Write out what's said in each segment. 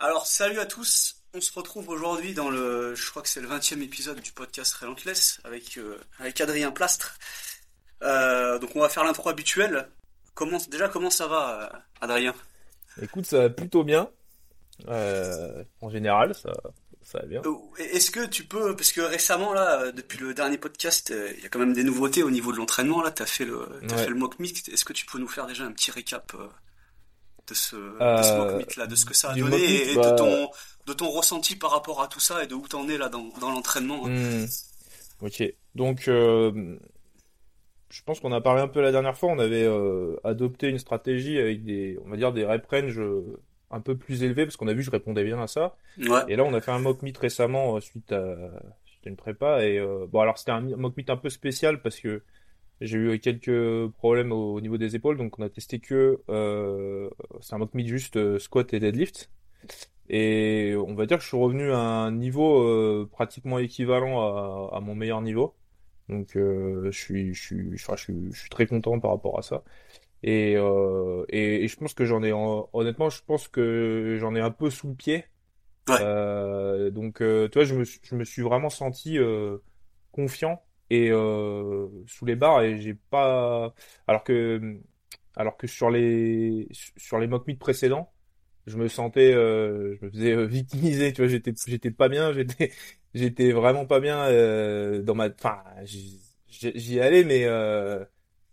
Alors, salut à tous. On se retrouve aujourd'hui dans le, je crois que c'est le 20e épisode du podcast Relentless avec, euh, avec Adrien Plastre. Euh, donc, on va faire l'intro habituelle. Comment, déjà, comment ça va, euh, Adrien? Écoute, ça va plutôt bien. Euh, en général, ça, ça va bien. Est-ce que tu peux, parce que récemment, là, depuis le dernier podcast, il y a quand même des nouveautés au niveau de l'entraînement. Là, tu as fait le, t'as Ouais. fait le mock meet. Est-ce que tu peux nous faire déjà un petit récap de ce, de ce Euh, mock meet là, de ce que ça a donné meet, et, et bah- de ton, de ton ressenti par rapport à tout ça et de où t'en es là dans, dans l'entraînement hein. Hmm. Ok. Donc, euh, je pense qu'on a parlé un peu la dernière fois. On avait euh, adopté une stratégie avec des, on va dire, des rep range un peu plus élevés parce qu'on a vu je répondais bien à ça. Ouais. Et là, on a fait un mock meet récemment suite à, suite à une prépa. Et euh, bon, alors c'était un mock meet un peu spécial parce que j'ai eu quelques problèmes au, au niveau des épaules. Donc, on a testé que euh, c'est un mock meet juste euh, squat et deadlift. Et on va dire que je suis revenu à un niveau euh, pratiquement équivalent à, à mon meilleur niveau. Donc, euh, je suis, je suis, je suis, je suis très content par rapport à ça. Et, euh, et, et je pense que j'en ai, en- honnêtement, je pense que j'en ai un peu sous le pied. Ouais. Euh, donc, euh, tu vois, je me, suis- je me suis vraiment senti euh, confiant et euh, sous les barres et j'ai pas, alors que, alors que sur les, sur les mock meet précédents, je me sentais, euh, je me faisais euh, victimiser, tu vois, j'étais, j'étais pas bien, j'étais, j'étais vraiment pas bien euh, dans ma, enfin, j'y allais, mais euh,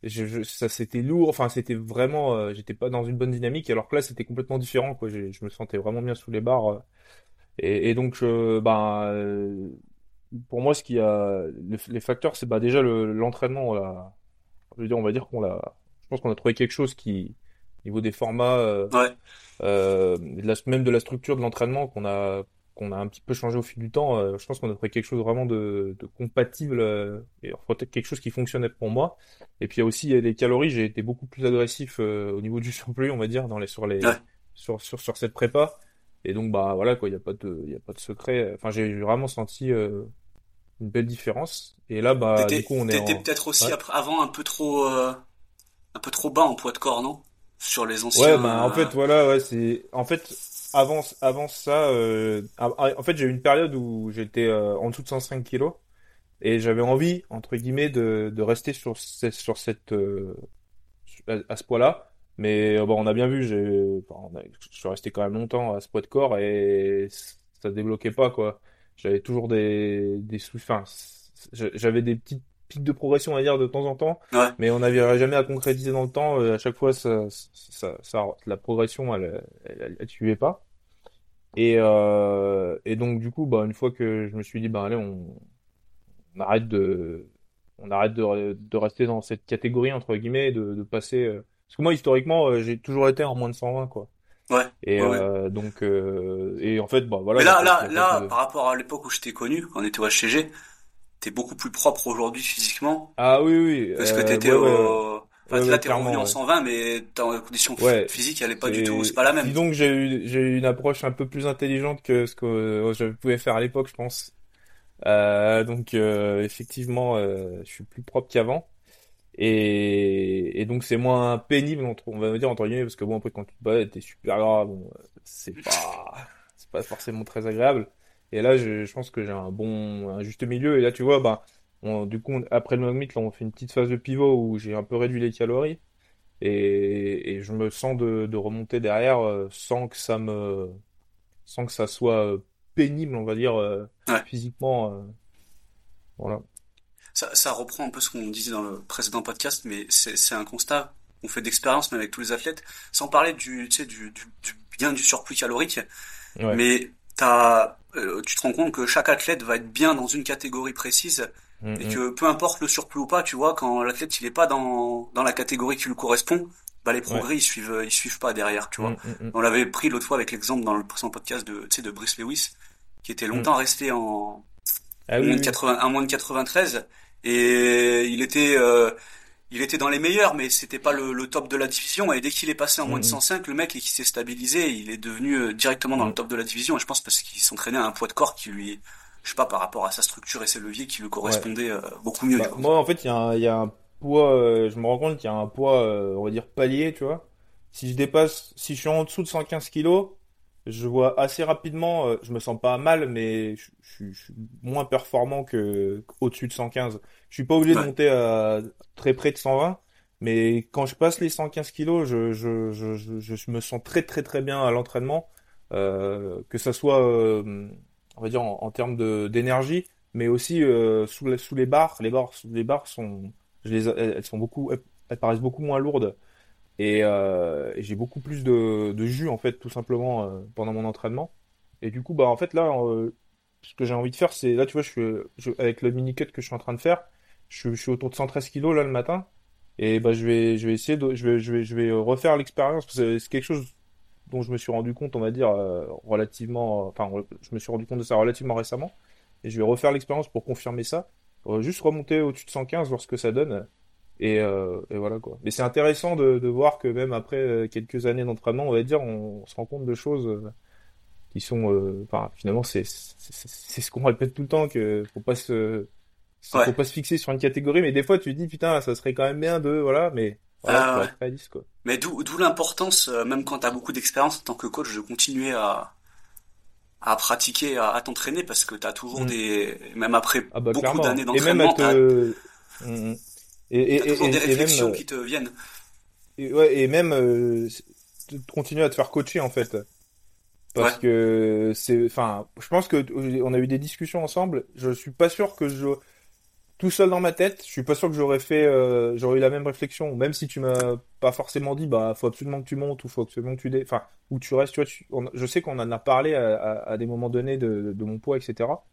je, je- ça c'était lourd, enfin c'était vraiment, euh, j'étais pas dans une bonne dynamique, alors que là c'était complètement différent, quoi. J'ai- Je me sentais vraiment bien sous les barres, et, et donc, je, euh, pour moi, ce qui a, le- les facteurs, c'est bah déjà le- l'entraînement, je veux dire, on va dire qu'on l'a, je pense qu'on a trouvé quelque chose qui, au niveau des formats, euh, Ouais. euh, de la- même de la structure de l'entraînement qu'on a qu'on a un petit peu changé au fil du temps. euh, je pense qu'on a trouvé quelque chose vraiment de, de compatible et peut-être quelque chose qui fonctionnait pour moi. Et puis il y a aussi les calories. J'ai été beaucoup plus agressif au niveau du surplus, on va dire, dans les sur les Ouais. sur sur sur cette prépa. Et donc bah voilà quoi, il y a pas de y a pas de secret. Enfin j'ai vraiment senti euh, une belle différence. Et là bah du coup on est t'étais en peut-être aussi ouais. avant un peu trop, euh, un peu trop bas en poids de corps, non? Sur les anciens. Ouais, bah en fait euh, voilà, ouais, c'est en fait avant avant ça euh, en fait, j'ai eu une période où j'étais euh, en dessous de 105 kilos et j'avais envie entre guillemets de de rester sur sur cette euh, à, à ce poids-là. Mais euh, bon, on a bien vu, j'ai enfin, on a- je suis resté quand même longtemps à ce poids de corps et ça débloquait pas quoi. J'avais toujours des des sous enfin j'avais des petites pics de progression à dire de temps en temps Ouais. mais on n'arriverait jamais à concrétiser dans le temps. Euh, à chaque fois, ça, ça, ça, la progression, elle, elle, elle, elle suivait pas. Et, euh, et donc, du coup, bah, une fois que je me suis dit, bah, allez, on, on arrête de, on arrête de, de rester dans cette catégorie, entre guillemets, de, de passer, euh, parce que moi, historiquement, euh, j'ai toujours été en moins de 120, quoi. Ouais. Et, Ouais, ouais. euh, donc, euh, et en fait, bah, voilà. Mais là, là, là, de- par rapport à l'époque où je t'ai connu, quand on était au HCG, t'es beaucoup plus propre aujourd'hui physiquement. Ah oui, oui. Parce que euh, t'étais ouais, au... Enfin, là, t'es revenu en ouais. 120, mais ta condition physique, elle est pas du tout, c'est pas la même. Disons que j'ai eu, j'ai eu une approche un peu plus intelligente que ce que euh, je pouvais faire à l'époque, je pense. Euh, donc euh, effectivement, euh, je suis plus propre qu'avant. Et, et donc c'est moins pénible, entre, on va dire entre guillemets, parce que bon après quand tu te bats, t'es super gras, bon, c'est pas, c'est pas forcément très agréable. Et là, je, je pense que j'ai un bon, un juste milieu. Et là, tu vois, bah, on- du coup, on- après le Magmit, là, on fait une petite phase de pivot où j'ai un peu réduit les calories et, et je me sens de, de remonter derrière euh, sans que ça me sans que ça soit euh, pénible on va dire euh, Ouais. physiquement euh, voilà Ça, ça reprend un peu ce qu'on disait dans le précédent podcast, mais c'est un constat qu'on fait d'expérience, mais avec tous les athlètes, sans parler du, tu sais, du, du, du bien du surplus calorique, ouais mais t'as, euh, tu te rends compte que chaque athlète va être bien dans une catégorie précise, Mm, et mm. que peu importe le surplus ou pas, tu vois, quand l'athlète il est pas dans, dans la catégorie qui lui correspond, bah les progrès ils suivent, ils suivent pas derrière, tu vois. Mm, mm, mm. On l'avait pris l'autre fois avec l'exemple dans le précédent podcast de, tu sais, de Brice Lewis, qui était longtemps resté en, ah oui, moins de oui. 80, à moins de 93 et il était euh, il était dans les meilleurs mais c'était pas le, le top de la division et dès qu'il est passé en moins de Mhm. 105 le mec qui s'est stabilisé il est devenu euh, directement dans le Mhm. top de la division et je pense parce qu'il s'entraînait à un poids de corps qui lui je sais pas par rapport à sa structure et ses leviers qui lui correspondait euh, beaucoup mieux Bah, moi en fait il y a un, il y a un poids euh, je me rends compte qu'il y a un poids euh, on va dire palier tu vois si je dépasse si je suis en dessous de 115 kilos je vois assez rapidement, je me sens pas mal, mais je, je- je suis moins performant que au-dessus de 115. Je suis pas obligé de monter à très près de 120, mais quand je passe les 115 kilos, je, je, je, je, me sens très très très bien à l'entraînement, euh, que ça soit, euh, on va dire en, en termes d'énergie, mais aussi euh, sous, la- sous les barres. Les barres, les barres sont, je les, elles sont beaucoup, elles, paraissent beaucoup moins lourdes. Et, euh, et j'ai beaucoup plus de, de jus en fait tout simplement euh, pendant mon entraînement. Et du coup bah en fait là euh, ce que j'ai envie de faire c'est là tu vois je suis je- avec le mini cut que je suis en train de faire je, je suis autour de 113 kilos là le matin. Et bah je vais je vais essayer de je vais je vais je vais refaire l'expérience parce que c'est quelque chose dont je me suis rendu compte on va dire euh, relativement enfin je me suis rendu compte de ça relativement récemment. Et je vais refaire l'expérience pour confirmer ça. Euh, juste remonter au-dessus de 115 voir ce que ça donne. Et, euh, et voilà quoi. Mais c'est intéressant de, de voir que même après euh, quelques années d'entraînement, on va dire, on, se rend compte de choses euh, qui sont, euh, enfin, finalement, c'est ce qu'on répète tout le temps que faut pas se faut Ouais. pas se fixer sur une catégorie. Mais des fois, tu te dis putain, ça serait quand même bien de voilà, mais voilà, faut ouais. être réaliste quoi. Mais d'où d'où l'importance, euh, même quand tu as beaucoup d'expérience en tant que coach, de continuer à, à pratiquer, à, à t'entraîner, parce que tu as toujours Mm. des... Même après Ah bah beaucoup d'années Et même d'entraînement, à tu as, te Mm, mm. et, et, toujours et, des et même réflexions euh, qui te viennent. Et, ouais, et même euh, continuer à te faire coacher en fait. Parce Ouais. que c'est, enfin, je pense que on a eu des discussions ensemble. Je suis pas sûr que je, tout seul dans ma tête, je suis pas sûr que j'aurais fait, euh, j'aurais eu la même réflexion. Même si tu m'as pas forcément dit, bah, faut absolument que tu montes ou faut absolument que tu dé, enfin, où tu restes. Tu vois, tu- on- je sais qu'on en a parlé à, à, à des moments donnés de, de mon poids, etc.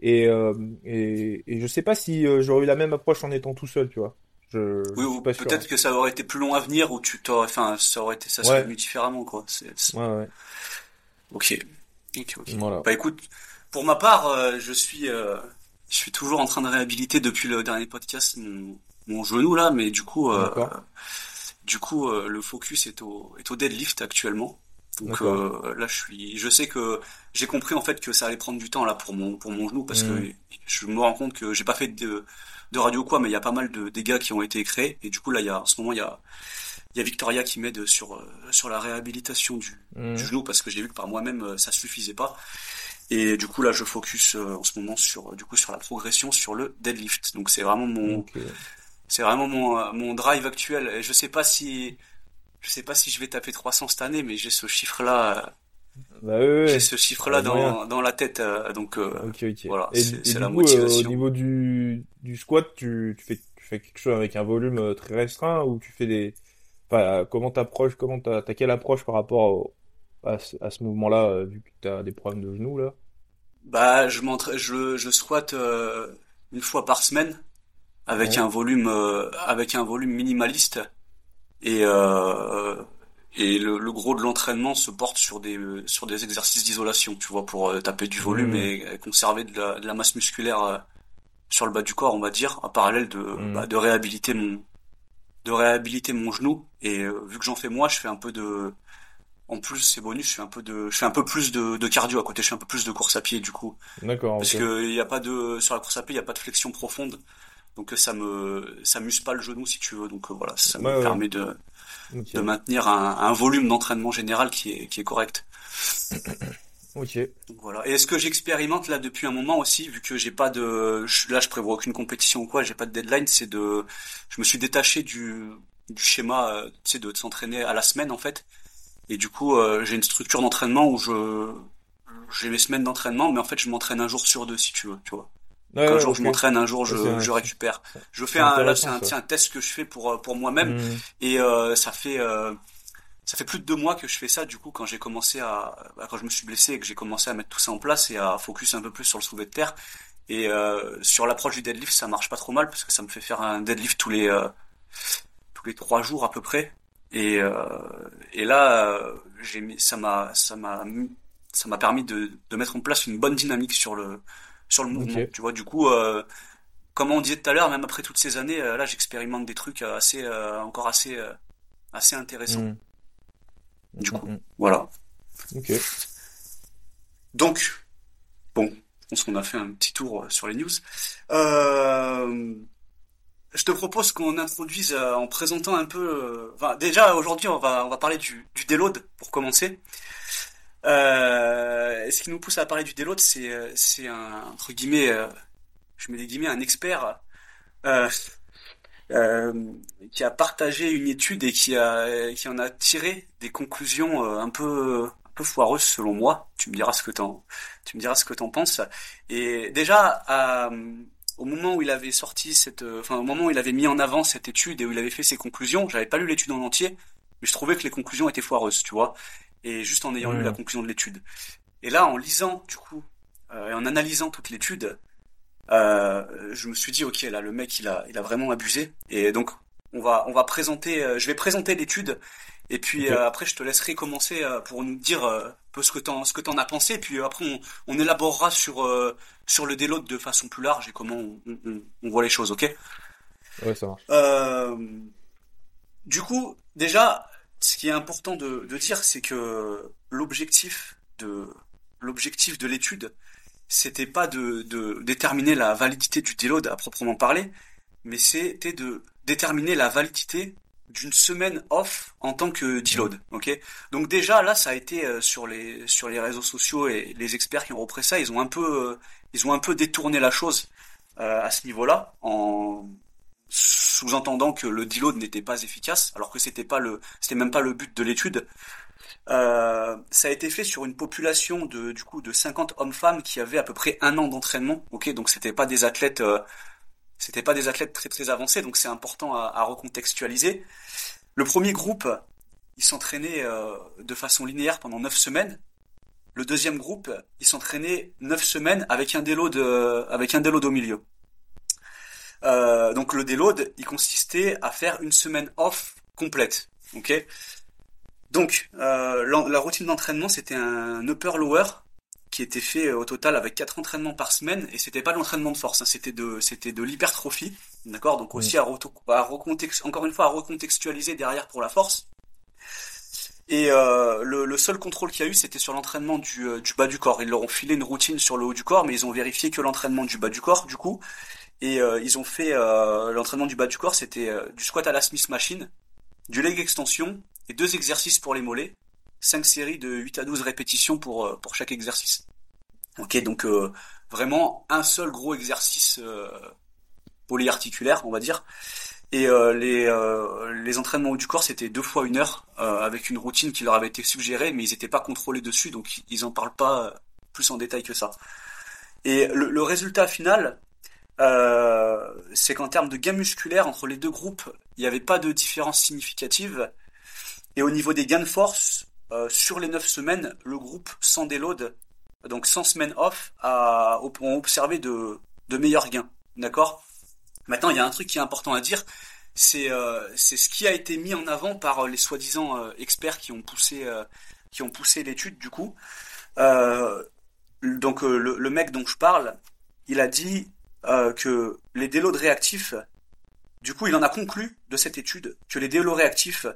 Et, euh, et, et je sais pas si euh, j'aurais eu la même approche en étant tout seul, tu vois. Je, Oui, je ou peut-être que ça aurait été plus long à venir, ou tu t'aurais, enfin, ça aurait été, ça serait Ouais. venu différemment, quoi. C'est, c'est- Ouais, ouais. Ok. Ok, ok. Voilà. Bah écoute, pour ma part, euh, je suis, euh, je suis toujours en train de réhabiliter depuis le dernier podcast mon, mon genou là, mais du coup, euh, du coup, euh, le focus est au, est au deadlift actuellement. Donc euh, là, je suis, je sais que j'ai compris en fait que ça allait prendre du temps là pour mon, pour mon genou parce que Mhm. je me rends compte que j'ai pas fait de, de radio ou quoi, mais il y a pas mal de dégâts qui ont été créés. Et du coup là, il y a, en ce moment, il y a, il y a Victoria qui m'aide sur, euh, sur la réhabilitation du, du genou parce que j'ai vu que par moi-même euh, ça suffisait pas et du coup là je focus euh, en ce moment sur euh, du coup sur la progression sur le deadlift donc c'est vraiment mon c'est vraiment mon euh, mon drive actuel et je sais pas si je sais pas si je vais taper 300 cette année mais j'ai ce chiffre là Bah ouais, ouais. j'ai ce chiffre là Ouais, moyen. dans dans la tête euh, donc euh, Ok, ok. Voilà, et, c'est- la coup, motivation. au niveau du, du squat, tu, tu fais, tu fais quelque chose avec un volume très restreint ou tu fais des, enfin, comment t'approches, comment t'as, t'as quelle approche par rapport au- à ce, ce mouvement-là, euh, vu que t'as des problèmes de genoux, là? bah je m'entraîne je je squatte euh, une fois par semaine avec Ouais. un volume euh, avec un volume minimaliste et euh, et le, le gros de l'entraînement se porte sur des sur des exercices d'isolation tu vois pour euh, taper du volume Mhm. et, et conserver de la, de la masse musculaire euh, sur le bas du corps on va dire en parallèle de Mhm. bah, de réhabiliter mon de réhabiliter mon genou et euh, vu que j'en fais moi je fais un peu de en plus c'est bonus je fais un peu de je fais un peu plus de, de cardio à côté je fais un peu plus de course à pied du coup. D'accord, parce ok. que il y a pas de sur la course à pied il y a pas de flexion profonde. Donc ça me ça m'use pas le genou si tu veux. Donc euh, voilà ça me ouais. permet de de maintenir un, un volume d'entraînement général qui est qui est correct. Ok. donc voilà. Et est-ce que j'expérimente là depuis un moment aussi vu que j'ai pas de je- là je prévois aucune compétition ou quoi j'ai pas de deadline c'est de je me suis détaché du du schéma euh, tu sais de s'entraîner à la semaine en fait et du coup euh, j'ai une structure d'entraînement où je j'ai mes semaines d'entraînement mais en fait je m'entraîne un jour sur deux si tu veux tu vois Ouais, un ouais, jour ok. je m'entraîne, un jour je, je récupère. Je c'est fais un, là c'est un, un test que je fais pour euh, pour moi-même Mhm. et euh, ça fait euh, ça fait plus de deux mois que je fais ça du coup quand j'ai commencé à bah, quand je me suis blessé et que j'ai commencé à mettre tout ça en place et à focus un peu plus sur le soulevé de terre et euh, sur l'approche du deadlift ça marche pas trop mal parce que ça me fait faire un deadlift tous les euh, tous les trois jours à peu près et euh, et là euh, j'ai ça m'a ça m'a ça m'a permis de de mettre en place une bonne dynamique sur le sur le mouvement tu vois du coup euh, comme on disait tout à l'heure même après toutes ces années euh, là j'expérimente des trucs assez euh, encore assez euh, assez intéressants Mhm. du coup. Mhm. voilà Ok. donc bon je pense qu'on a fait un petit tour sur les news euh, je te propose qu'on introduise euh, en présentant un peu euh, enfin déjà aujourd'hui on va on va parler du du déload pour commencer Euh, ce qui nous pousse à parler du déload, c'est c'est un entre guillemets, je mets des guillemets, un expert qui a partagé une étude et qui a qui en a tiré des conclusions un peu un peu foireuses selon moi. Tu me diras ce que t'en tu me diras ce que t'en penses. Et déjà à au moment où il avait sorti cette, euh, enfin au moment où il avait mis en avant cette étude et où il avait fait ses conclusions, j'avais pas lu l'étude en entier, mais je trouvais que les conclusions étaient foireuses, tu vois. Et juste en ayant lu la conclusion de l'étude. Et là, en lisant du coup euh, et en analysant toute l'étude, euh, je me suis dit ok là le mec il a il a vraiment abusé. Et donc on va on va présenter, je vais présenter l'étude et puis après je te laisserai commencer pour nous dire peu ce que t'en ce que t'en as pensé. Et puis après on, on élaborera sur sur le déload de façon plus large et comment on, voit les choses, ok? Ouais, ça marche. Euh, du coup, déjà, ce qui est important de, dire, c'est que l'objectif de l'objectif de l'étude, c'était pas de, de déterminer la validité du déload à proprement parler, mais c'était de déterminer la validité d'une semaine off en tant que deload, ok? Donc déjà là, ça a été euh, sur les sur les réseaux sociaux et les experts qui ont repris ça, ils ont un peu euh, ils ont un peu détourné la chose euh, à ce niveau-là, en sous-entendant que le deload n'était pas efficace, alors que c'était pas le, c'était même pas le but de l'étude. Euh, ça a été fait sur une population de du coup de 50 hommes-femmes qui avaient à peu près un an d'entraînement. Ok, donc c'était pas des athlètes, euh, c'était pas des athlètes très très avancés, donc c'est important à, recontextualiser. Le premier groupe, il s'entraînait de façon linéaire pendant 9 semaines, le deuxième groupe, ils s'entraînaient neuf semaines avec un déload, avec un déload au milieu. Euh, donc le déload, il consistait à faire une semaine off complète. Donc euh, la, routine d'entraînement, c'était un upper-lower qui était fait au total avec quatre entraînements par semaine et c'était pas l'entraînement de force, hein, c'était de c'était de l'hypertrophie, d'accord? Donc aussi à, à encore une fois à recontextualiser derrière pour la force. Et euh, le, seul contrôle qu'il y a eu, c'était sur l'entraînement du, euh, du, bas du corps. Ils leur ont filé une routine sur le haut du corps, mais ils ont vérifié que l'entraînement du bas du corps, du coup. Et euh, ils ont fait l'entraînement du bas du corps, c'était du squat à la Smith Machine, du leg extension et deux exercices pour les mollets, cinq séries de 8 à 12 répétitions pour, pour chaque exercice. Ok, donc vraiment un seul gros exercice polyarticulaire, on va dire. Et euh, les, euh, les entraînements du corps, c'était deux fois une heure, euh, avec une routine qui leur avait été suggérée, mais ils n'étaient pas contrôlés dessus, donc ils en parlent pas plus en détail que ça. Et le, le résultat final, c'est qu'en termes de gain musculaire entre les deux groupes, il n'y avait pas de différence significative. Et au niveau des gains de force, sur les neuf semaines, le groupe sans déload, donc sans semaine off, a, ont observé de, de meilleurs gains. D'accord? Maintenant, il y a un truc qui est important à dire, c'est euh, ce qui a été mis en avant par euh, les soi-disant euh, experts qui ont poussé ont poussé l'étude du coup. donc le, mec dont je parle, il a dit que les déloads réactifs, du coup, il en a conclu de cette étude que les déloads réactifs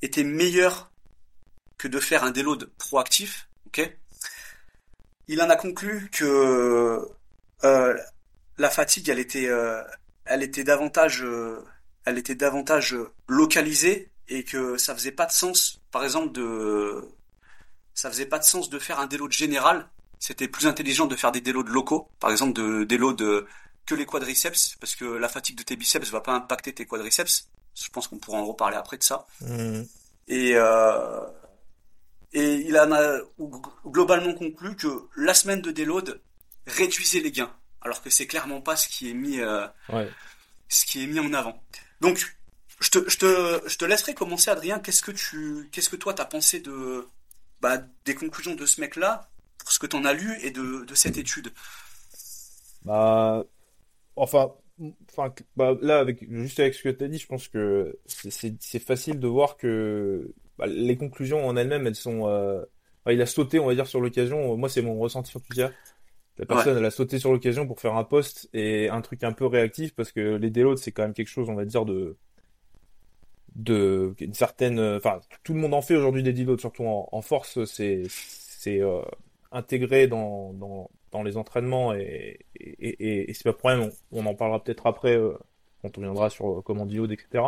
étaient meilleurs que de faire un déload proactif. Ok? Il en a conclu que la fatigue, elle était, elle était davantage, euh, elle était davantage localisée et que ça faisait pas de sens, par exemple, de, ça faisait pas de sens de faire un déload général. C'était plus intelligent de faire des déloads locaux, par exemple de déloads que les quadriceps, parce que la fatigue de tes biceps va pas impacter tes quadriceps. Je pense qu'on pourra en reparler après de ça. Mmh. Et euh, et il en a globalement conclu que la semaine de déload réduisait les gains alors que c'est clairement pas ce qui est mis, euh, ce qui est mis en avant. Donc, je te, je te, je te laisserai commencer, Adrien. Qu'est-ce que tu, qu'est-ce que toi t'as pensé de, bah, des conclusions de ce mec-là, pour ce que t'en as lu et de, de cette étude? Bah, enfin, enfin, bah, là, avec, juste avec ce que tu as dit, je pense que c'est facile de voir que bah, les conclusions en elles-mêmes, elles sont. Euh, il a sauté, on va dire, sur l'occasion. Moi, c'est mon ressenti en tout cas. La personne, elle a sauté sur l'occasion pour faire un post et un truc un peu réactif parce que les déloads, c'est quand même quelque chose, on va dire, de, de, une certaine, enfin, tout le monde en fait aujourd'hui des deloads, surtout en, force, c'est, c'est, euh, intégré dans, dans, dans les entraînements et, et, et, c'est pas problème, on, en parlera peut-être après, euh, quand on reviendra sur comment deload, etc.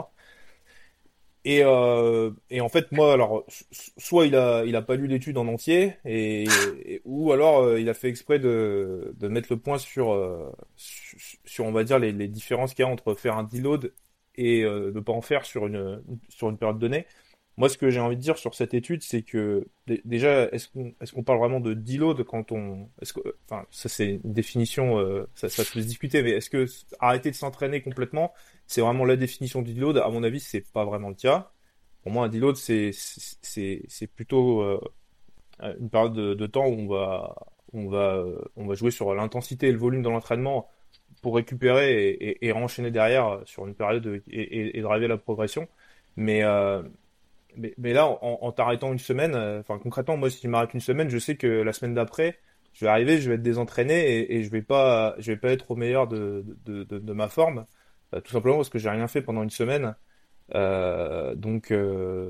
Et, euh, et en fait, moi, alors, soit il a, il a pas lu l'étude en entier, et, ou alors euh, il a fait exprès de, de mettre le point sur, euh, sur, on va dire, les, les différences qu'il y a entre faire un deload et euh, ne pas en faire sur une, sur une période donnée. Moi, ce que j'ai envie de dire sur cette étude, c'est que déjà, est-ce qu'on est-ce qu'on parle vraiment de deload quand on, est-ce que, enfin, ça c'est une définition, euh, ça, ça peut se discuter, mais est-ce que arrêter de s'entraîner complètement, c'est vraiment la définition du deload À mon avis, c'est pas vraiment le cas. Pour moi, un deload, c'est c'est c'est plutôt euh, une période de, de, temps où on va on va euh, on va jouer sur l'intensité et le volume dans l'entraînement pour récupérer et, et, et, enchaîner derrière sur une période et, et, driver la progression. Mais euh, mais, là, en, t'arrêtant une semaine, euh, enfin concrètement, moi, si je m'arrête une semaine, je sais que la semaine d'après, je vais arriver, je vais être désentraîné et, je vais pas, je vais pas être au meilleur de, de, de, ma forme, euh, tout simplement parce que j'ai rien fait pendant une semaine. Euh, donc,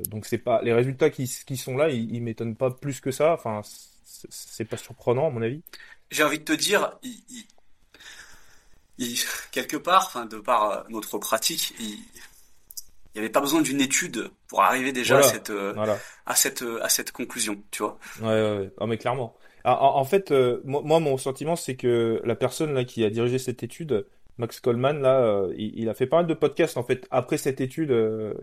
donc c'est pas les résultats qui, qui sont là, ils, ils m'étonnent pas plus que ça. Enfin, c'est pas surprenant à mon avis. J'ai envie de te dire, quelque part, enfin de par notre pratique, il, n'y avait pas besoin d'une étude pour arriver déjà voilà, à cette euh, voilà. à cette euh, à cette conclusion, tu vois. Ouais, ouais, ouais. Ah, mais clairement. Ah, en, en, fait, euh, moi, mon sentiment, c'est que la personne là qui a dirigé cette étude, Max Coleman, là, euh, il, il, a fait pas mal de podcasts en fait après cette étude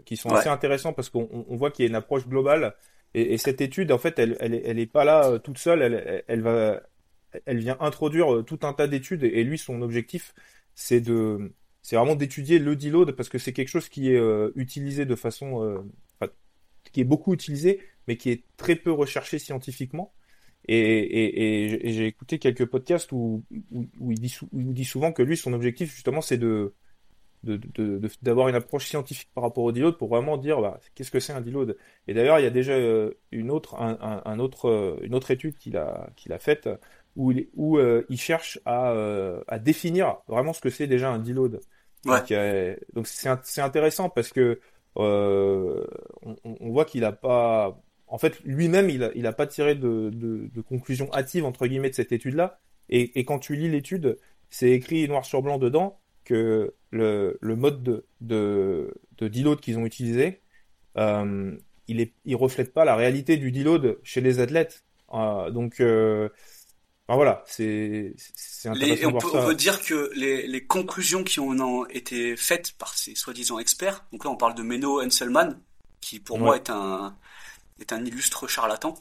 qui sont ouais. assez intéressants parce qu'on on voit qu'il y a une approche globale et, et, cette étude, en fait, elle elle, elle est pas là toute seule, elle, elle va elle vient introduire tout un tas d'études et, et lui son objectif c'est de c'est vraiment d'étudier le deload parce que c'est quelque chose qui est euh, utilisé de façon, euh, qui est beaucoup utilisé, mais qui est très peu recherché scientifiquement. Et, et, et j'ai écouté quelques podcasts où, où, il dit, souvent que lui, son objectif justement, c'est de d'avoir une approche scientifique par rapport au deload pour vraiment dire bah, qu'est-ce que c'est un deload? Et d'ailleurs, il y a déjà euh, une autre, un, autre, une autre étude qu'il a, qu'il a faite où il, où, euh, il cherche à, euh, à définir vraiment ce que c'est déjà un deload. Ouais. Donc, euh, c'est, intéressant parce que euh, on, on, voit qu'il a pas, en fait, lui-même, il a, il a pas tiré de, de, de conclusion hâtive entre guillemets de cette étude-là. Et, et quand tu lis l'étude, c'est écrit noir sur blanc dedans que le, le mode de, de, de deload qu'ils ont utilisé, euh, il est, il reflète pas la réalité du deload chez les athlètes. Euh, donc euh, Enfin, voilà, c'est intéressant les, on, voir peut, ça. on peut dire que les, les conclusions qui ont été faites par ces soi-disant experts, donc là on parle de Menno Henselman, qui pour ouais. moi est un, est un illustre charlatan.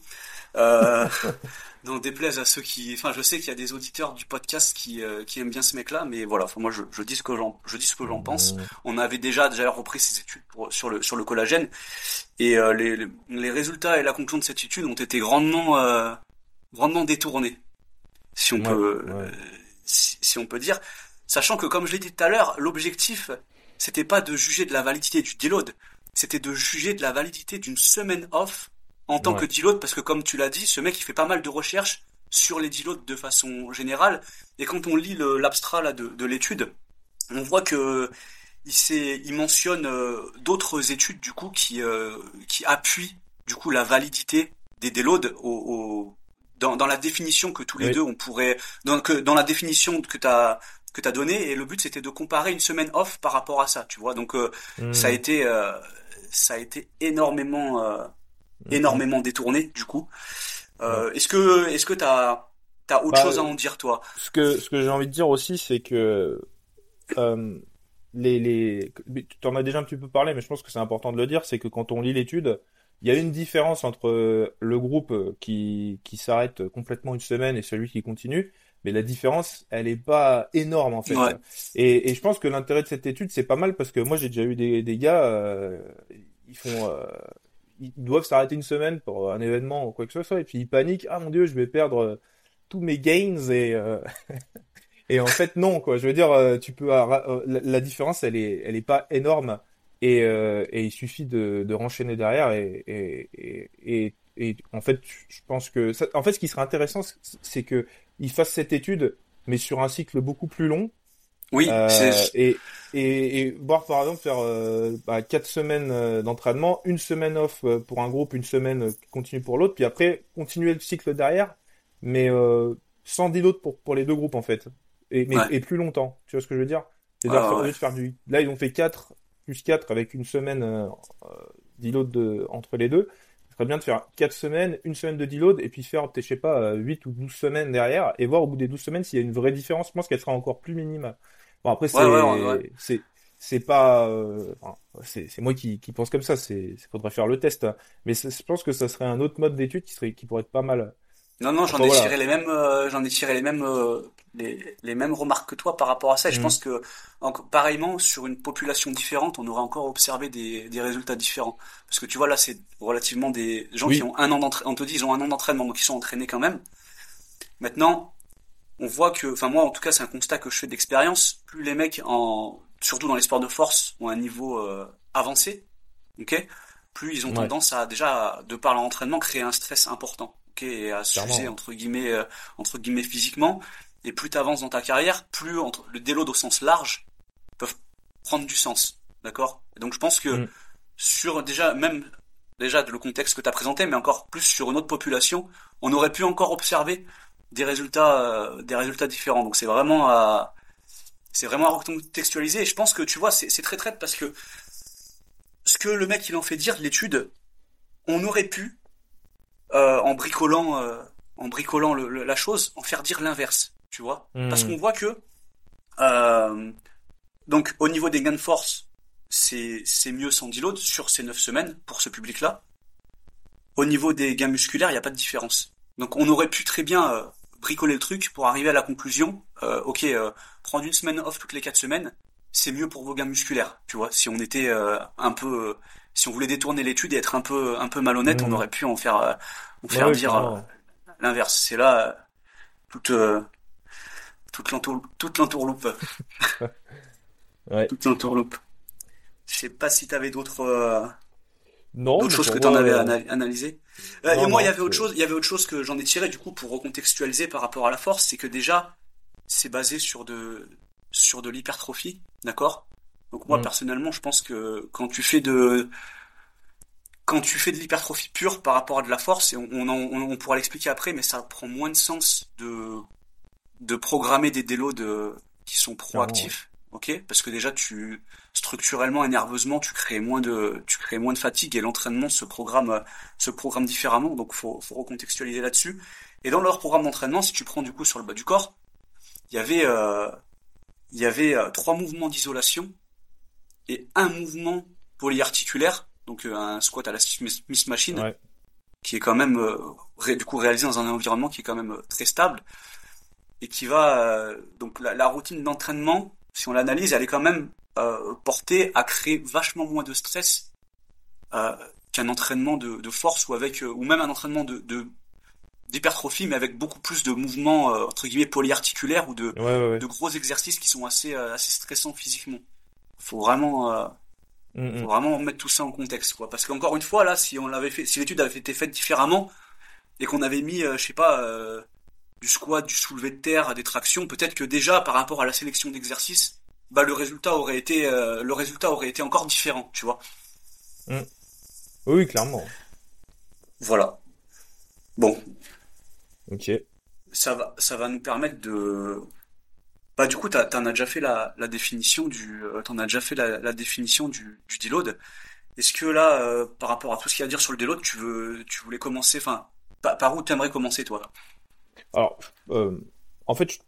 Euh, donc déplaise à ceux qui, enfin je sais qu'il y a des auditeurs du podcast qui, euh, qui aiment bien ce mec-là, mais voilà, enfin moi je, je dis ce que j'en, je dis ce que j'en pense. On avait déjà déjà repris ces études pour, sur le sur le collagène et euh, les, les résultats et la conclusion de cette étude ont été grandement euh, grandement détournés si on ouais, peut ouais. si, si, on peut dire sachant que comme je l'ai dit tout à l'heure l'objectif c'était pas de juger de la validité du deload c'était de juger de la validité d'une semaine off en tant ouais. que deload parce que comme tu l'as dit ce mec il fait pas mal de recherches sur les deloads de façon générale et quand on lit l'abstrat de, de l'étude on voit que il, il mentionne euh, d'autres études du coup qui euh, qui appuient du coup la validité des deloads au, au dans, dans la définition que tous les oui. deux on pourrait dans, que, dans la définition que tu as que tu as donné et le but c'était de comparer une semaine off par rapport à ça tu vois donc euh, mmh. ça a été euh, ça a été énormément euh, mmh. énormément détourné du coup euh, est-ce que est-ce que tu as tu as autre bah, chose à en dire toi? ce que ce que j'ai envie de dire aussi c'est que euh, les les tu en as déjà un petit peu parlé mais je pense que c'est important de le dire c'est que quand on lit l'étude il y a une différence entre le groupe qui, qui s'arrête complètement une semaine et celui qui continue, mais la différence, elle est pas énorme en fait. Ouais. Et, et, je pense que l'intérêt de cette étude, c'est pas mal parce que moi j'ai déjà eu des, des gars, euh, ils font, euh, ils doivent s'arrêter une semaine pour un événement ou quoi que ce soit, et puis ils paniquent, ah mon dieu, je vais perdre tous mes gains et euh, et en fait non quoi. Je veux dire, tu peux la, la différence, elle est, elle est pas énorme et, euh, et il suffit de, de renchaîner derrière et, et, et, et, en fait je pense que ça, en fait ce qui serait intéressant c'est que il fasse cette étude mais sur un cycle beaucoup plus long oui euh, et, et, et voir par exemple faire euh, bah, quatre semaines euh, d'entraînement une semaine off euh, pour un groupe une semaine continue pour l'autre puis après continuer le cycle derrière mais euh, sans deload pour pour les deux groupes en fait et mais, ouais. et plus longtemps tu vois ce que je veux dire? C'est-à-dire ah, ouais. de faire du là ils ont fait quatre plus 4 avec une semaine euh, deload de, entre les deux. Ce serait bien de faire 4 semaines, une semaine de deload, et puis faire, je sais pas, 8 ou 12 semaines derrière, et voir au bout des 12 semaines s'il y a une vraie différence. Je pense qu'elle sera encore plus minime. Bon, après, c'est, c'est, c'est pas, euh, c'est, moi qui, qui pense comme ça. C'est, faudrait faire le test. Mais je pense que ça serait un autre mode d'étude qui serait, qui pourrait être pas mal. Non, non, j'en ai les mêmes, euh, j'en ai tiré les mêmes, euh, les, les, mêmes remarques que toi par rapport à ça. Et je mm. pense que, en, pareillement, sur une population différente, on aurait encore observé des, des résultats différents. Parce que tu vois, là, c'est relativement des gens qui ont un an d'entraînement. On te dit, ils ont un an d'entraînement, donc ils sont entraînés quand même. Maintenant, on voit que, enfin moi, en tout cas, c'est un constat que je fais d'expérience. Plus les mecs, en, surtout dans les sports de force, ont un niveau euh, avancé, ok, plus ils ont tendance à déjà, de par leur entraînement, créer un stress important et à s'user entre guillemets euh, entre guillemets physiquement. Et plus tu avances dans ta carrière, plus entre, le déload au sens large peuvent prendre du sens, d'accord? Donc je pense que mm. sur déjà même déjà le contexte que tu as présenté, mais encore plus sur une autre population, on aurait pu encore observer des résultats euh, des résultats différents. Donc c'est vraiment à c'est vraiment à recontextualiser. Et je pense que tu vois, c'est très traite parce que ce que le mec il en fait dire l'étude, on aurait pu euh, en bricolant, euh, en bricolant la chose, en faire dire l'inverse, tu vois. Parce hmm. qu'on voit que, euh, donc au niveau des gains de force, c'est c'est mieux sans deload sur ces 9 semaines pour ce public-là. Au niveau des gains musculaires, il n'y a pas de différence. Donc on aurait pu très bien bricoler le truc pour arriver à la conclusion, ok, prendre une semaine off toutes les 4 semaines, c'est mieux pour vos gains musculaires, tu vois. Si on était un peu si on voulait détourner l'étude et être un peu un peu malhonnête, on mmh. aurait pu en faire euh, en faire dire euh, l'inverse. C'est là euh, toute toute l'entour toute l'entourloupe. ouais. Toute l'entourloupe. Je sais pas si tu avais d'autres non, d'autres choses que tu en avais analysé. et moi, il y avait autre chose, il y avait autre chose que j'en ai tiré du coup pour recontextualiser par rapport à la force, c'est que déjà c'est basé sur de sur de l'hypertrophie, d'accord? Donc moi mm. personnellement, je pense que quand tu fais de quand tu fais de l'hypertrophie pure par rapport à de la force, et on, on, on, pourra l'expliquer après, mais ça prend moins de sens de de programmer des déloads qui sont proactifs, ok? Parce que déjà tu structurellement et nerveusement tu crées moins de tu crées moins de fatigue et l'entraînement se programme se programme différemment, donc faut faut recontextualiser là-dessus. Et dans leur programme d'entraînement, si tu prends du coup sur le bas du corps, il y avait euh, il y avait euh, trois mouvements d'isolation et un mouvement polyarticulaire, donc euh, un squat à la Smith Machine, qui est quand même euh, du coup réalisé dans un environnement qui est quand même très stable et qui va donc la, routine d'entraînement, si on l'analyse, elle est quand même portée à créer vachement moins de stress qu'un entraînement de, force ou avec ou même un entraînement de, d'hypertrophie mais avec beaucoup plus de mouvements entre guillemets polyarticulaires ou de, de gros exercices qui sont assez assez stressants physiquement. Faut vraiment euh, mm, mm. faut vraiment mettre tout ça en contexte quoi. Parce qu'encore une fois là si on l'avait fait si l'étude avait été faite différemment et qu'on avait mis euh, je sais pas euh, du squat du soulevé de terre des tractions peut-être que déjà par rapport à la sélection d'exercices bah le résultat aurait été le résultat aurait été encore différent tu vois. Mm. oui clairement. Voilà. Bon. Ok. Ça va ça va nous permettre de bah du coup, t'en as déjà fait la, définition du, euh, t'en as déjà fait la, définition du, du deload. Est-ce que là, euh, par rapport à tout ce qu'il y a à dire sur le deload, tu veux, tu voulais commencer, enfin, par, où où aimerais commencer toi Alors, euh, en fait,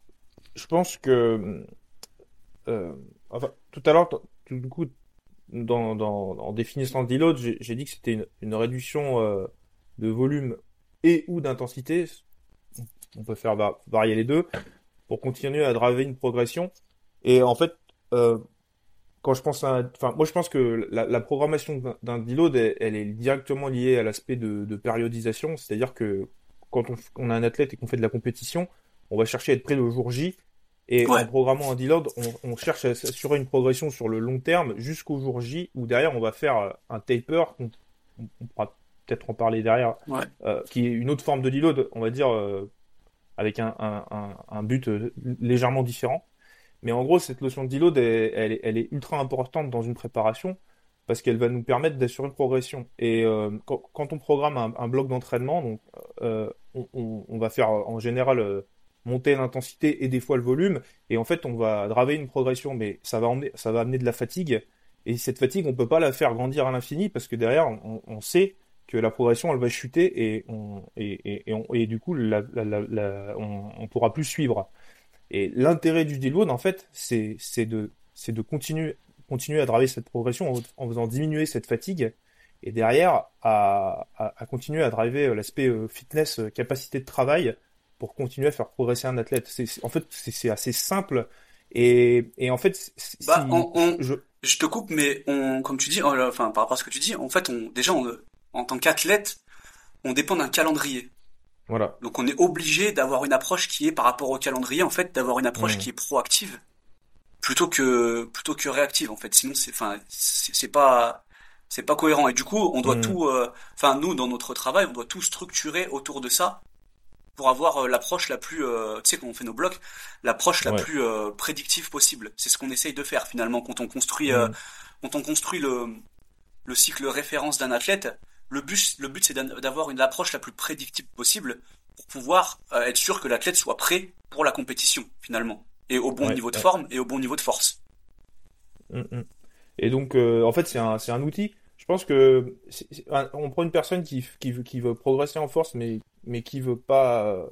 je, pense que, enfin, tout à l'heure, du coup, dans, dans, en définissant deload, j'ai dit que c'était une, une, réduction de volume et ou d'intensité. On peut faire varier les deux pour continuer à driver une progression. Et en fait, euh, quand je pense à, enfin, moi je pense que la, programmation d'un deload, elle, est directement liée à l'aspect de, périodisation, c'est-à-dire que quand on, a un athlète et qu'on fait de la compétition, on va chercher à être prêt le jour J. Et en programmant un deload, on, cherche à s'assurer une progression sur le long terme jusqu'au jour J, où derrière on va faire un taper, on, pourra peut-être en parler derrière, euh, qui est une autre forme de deload, on va dire, euh, avec un, un, un, but euh, légèrement différent. Mais en gros, cette notion de deload, elle, elle, est ultra importante dans une préparation parce qu'elle va nous permettre d'assurer une progression. Et euh, quand, quand, on programme un, bloc d'entraînement, donc euh, on, va faire en général monter l'intensité et des fois le volume, et en fait on va draver une progression, mais ça va, ça va amener de la fatigue. Et cette fatigue, on peut pas la faire grandir à l'infini parce que derrière, on, sait que la progression, elle va chuter et, on, et, et, et, du coup, la, la, la, on, pourra plus suivre. Et l'intérêt du deload, en fait, c'est de, de continuer, continuer à driver cette progression en, en, faisant diminuer cette fatigue et derrière à, à, à continuer à driver l'aspect euh, fitness, euh, capacité de travail pour continuer à faire progresser un athlète. En fait, c'est assez simple. Et, et en fait, bah, je... je... te coupe, mais on, comme tu dis, oh enfin par rapport à ce que tu dis, en fait, on déjà on, en tant qu'athlète, on dépend d'un calendrier. Voilà. Donc on est obligé d'avoir une approche qui est par rapport au calendrier, en fait, d'avoir une approche mmh. qui est proactive plutôt que plutôt que réactive en fait. Sinon c'est enfin c'est pas c'est pas cohérent et du coup on doit mmh. tout euh, enfin nous dans notre travail on doit tout structurer autour de ça pour avoir euh, l'approche la plus euh, tu sais quand on fait nos blocs l'approche la plus prédictive possible c'est ce qu'on essaye de faire finalement quand on construit mmh. quand on construit le le cycle référence d'un athlète le but, le but c'est d'avoir une approche la plus prédictible possible pour pouvoir euh, être sûr que l'athlète soit prêt pour la compétition finalement et au bon niveau de forme et au bon niveau de force. Mm, mm. Et donc euh, en fait c'est un, un outil. Je pense que on prend une personne qui, veut, progresser en force mais qui veut pas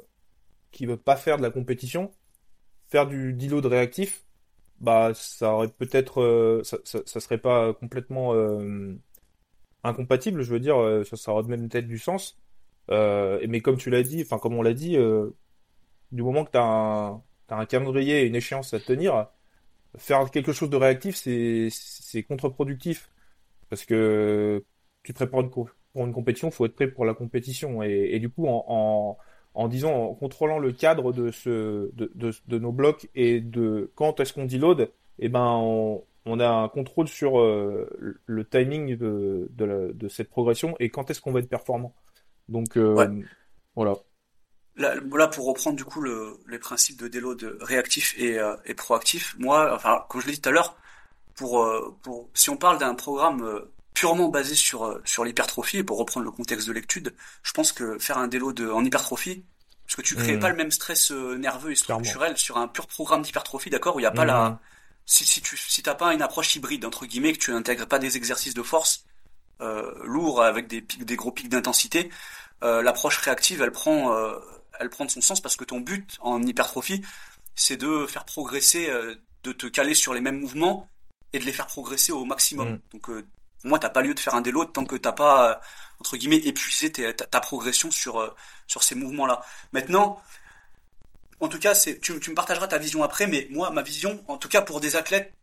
qui veut pas faire de la compétition, faire du de réactif, bah ça aurait peut-être euh, ça, serait pas complètement incompatible, je veux dire, euh, ça, aurait même peut-être du sens. Euh, mais comme tu l'as dit, enfin comme on l'a dit, euh, du moment que tu as un, un calendrier et une échéance à tenir, faire quelque chose de réactif, c'est contre-productif. Parce que tu te prépares une, pour une compétition, il faut être prêt pour la compétition. Et, et du coup, en, en, en, disant, en contrôlant le cadre de, ce, de, de, de nos blocs et de quand est-ce qu'on deload, eh ben, on, on a un contrôle sur euh, le timing de, de, cette progression et quand est-ce qu'on va être performant. Donc euh, voilà. Là, pour reprendre du coup le, les principes de déload réactif et, euh, et proactif, moi, enfin, comme je l'ai dit tout à l'heure, pour, pour, si on parle d'un programme purement basé sur, sur l'hypertrophie, et pour reprendre le contexte de l'étude, je pense que faire un déload en hypertrophie, parce que tu crées mmh. pas le même stress nerveux et structurel sur un pur programme d'hypertrophie, d'accord, où il n'y a pas la, mmh si, si tu si t'as pas une approche hybride entre guillemets que tu n'intègres pas des exercices de force euh, lourds avec des pics des gros pics d'intensité euh, l'approche réactive elle prend euh, elle prend de son sens parce que ton but en hypertrophie c'est de faire progresser euh, de te caler sur les mêmes mouvements et de les faire progresser au maximum mm. donc euh, moi t'as pas lieu de faire un déload tant que t'as pas entre guillemets épuisé ta, ta, progression sur sur ces mouvements là maintenant en tout cas, c'est, tu, me partageras ta vision après, mais moi, ma vision, en tout cas pour des athlètes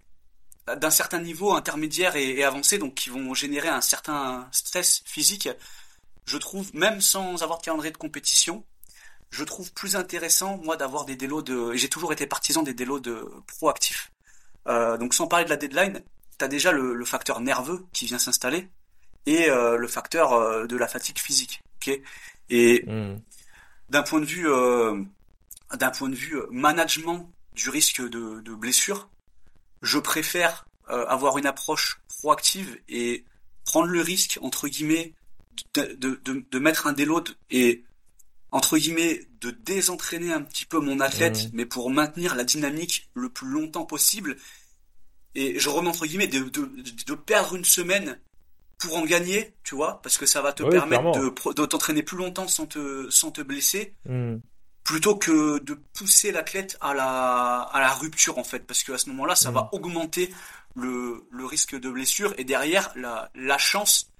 d'un certain niveau intermédiaire et, avancé, donc qui vont générer un certain stress physique, je trouve, même sans avoir de calendrier de compétition, je trouve plus intéressant, moi, d'avoir des délos de... J'ai toujours été partisan des délos de proactifs. Euh, donc sans parler de la deadline, tu as déjà le, facteur nerveux qui vient s'installer et euh, le facteur euh, de la fatigue physique. ok? Et hmm. d'un point de vue d'un point de vue euh, management du risque de, de blessure, je préfère euh, avoir une approche proactive et prendre le risque, entre guillemets, de, de, de, mettre un déload et, entre guillemets, de désentraîner un petit peu mon athlète, mmh. mais pour maintenir la dynamique le plus longtemps possible. Et je remets entre guillemets de, de, de perdre une semaine pour en gagner, tu vois, parce que ça va te permettre de, de t'entraîner plus longtemps sans te, sans te blesser. Mmh plutôt que de pousser l'athlète à la, à la rupture en fait, parce qu'à ce moment-là, ça va mm. augmenter le, le risque de blessure et derrière la, la chance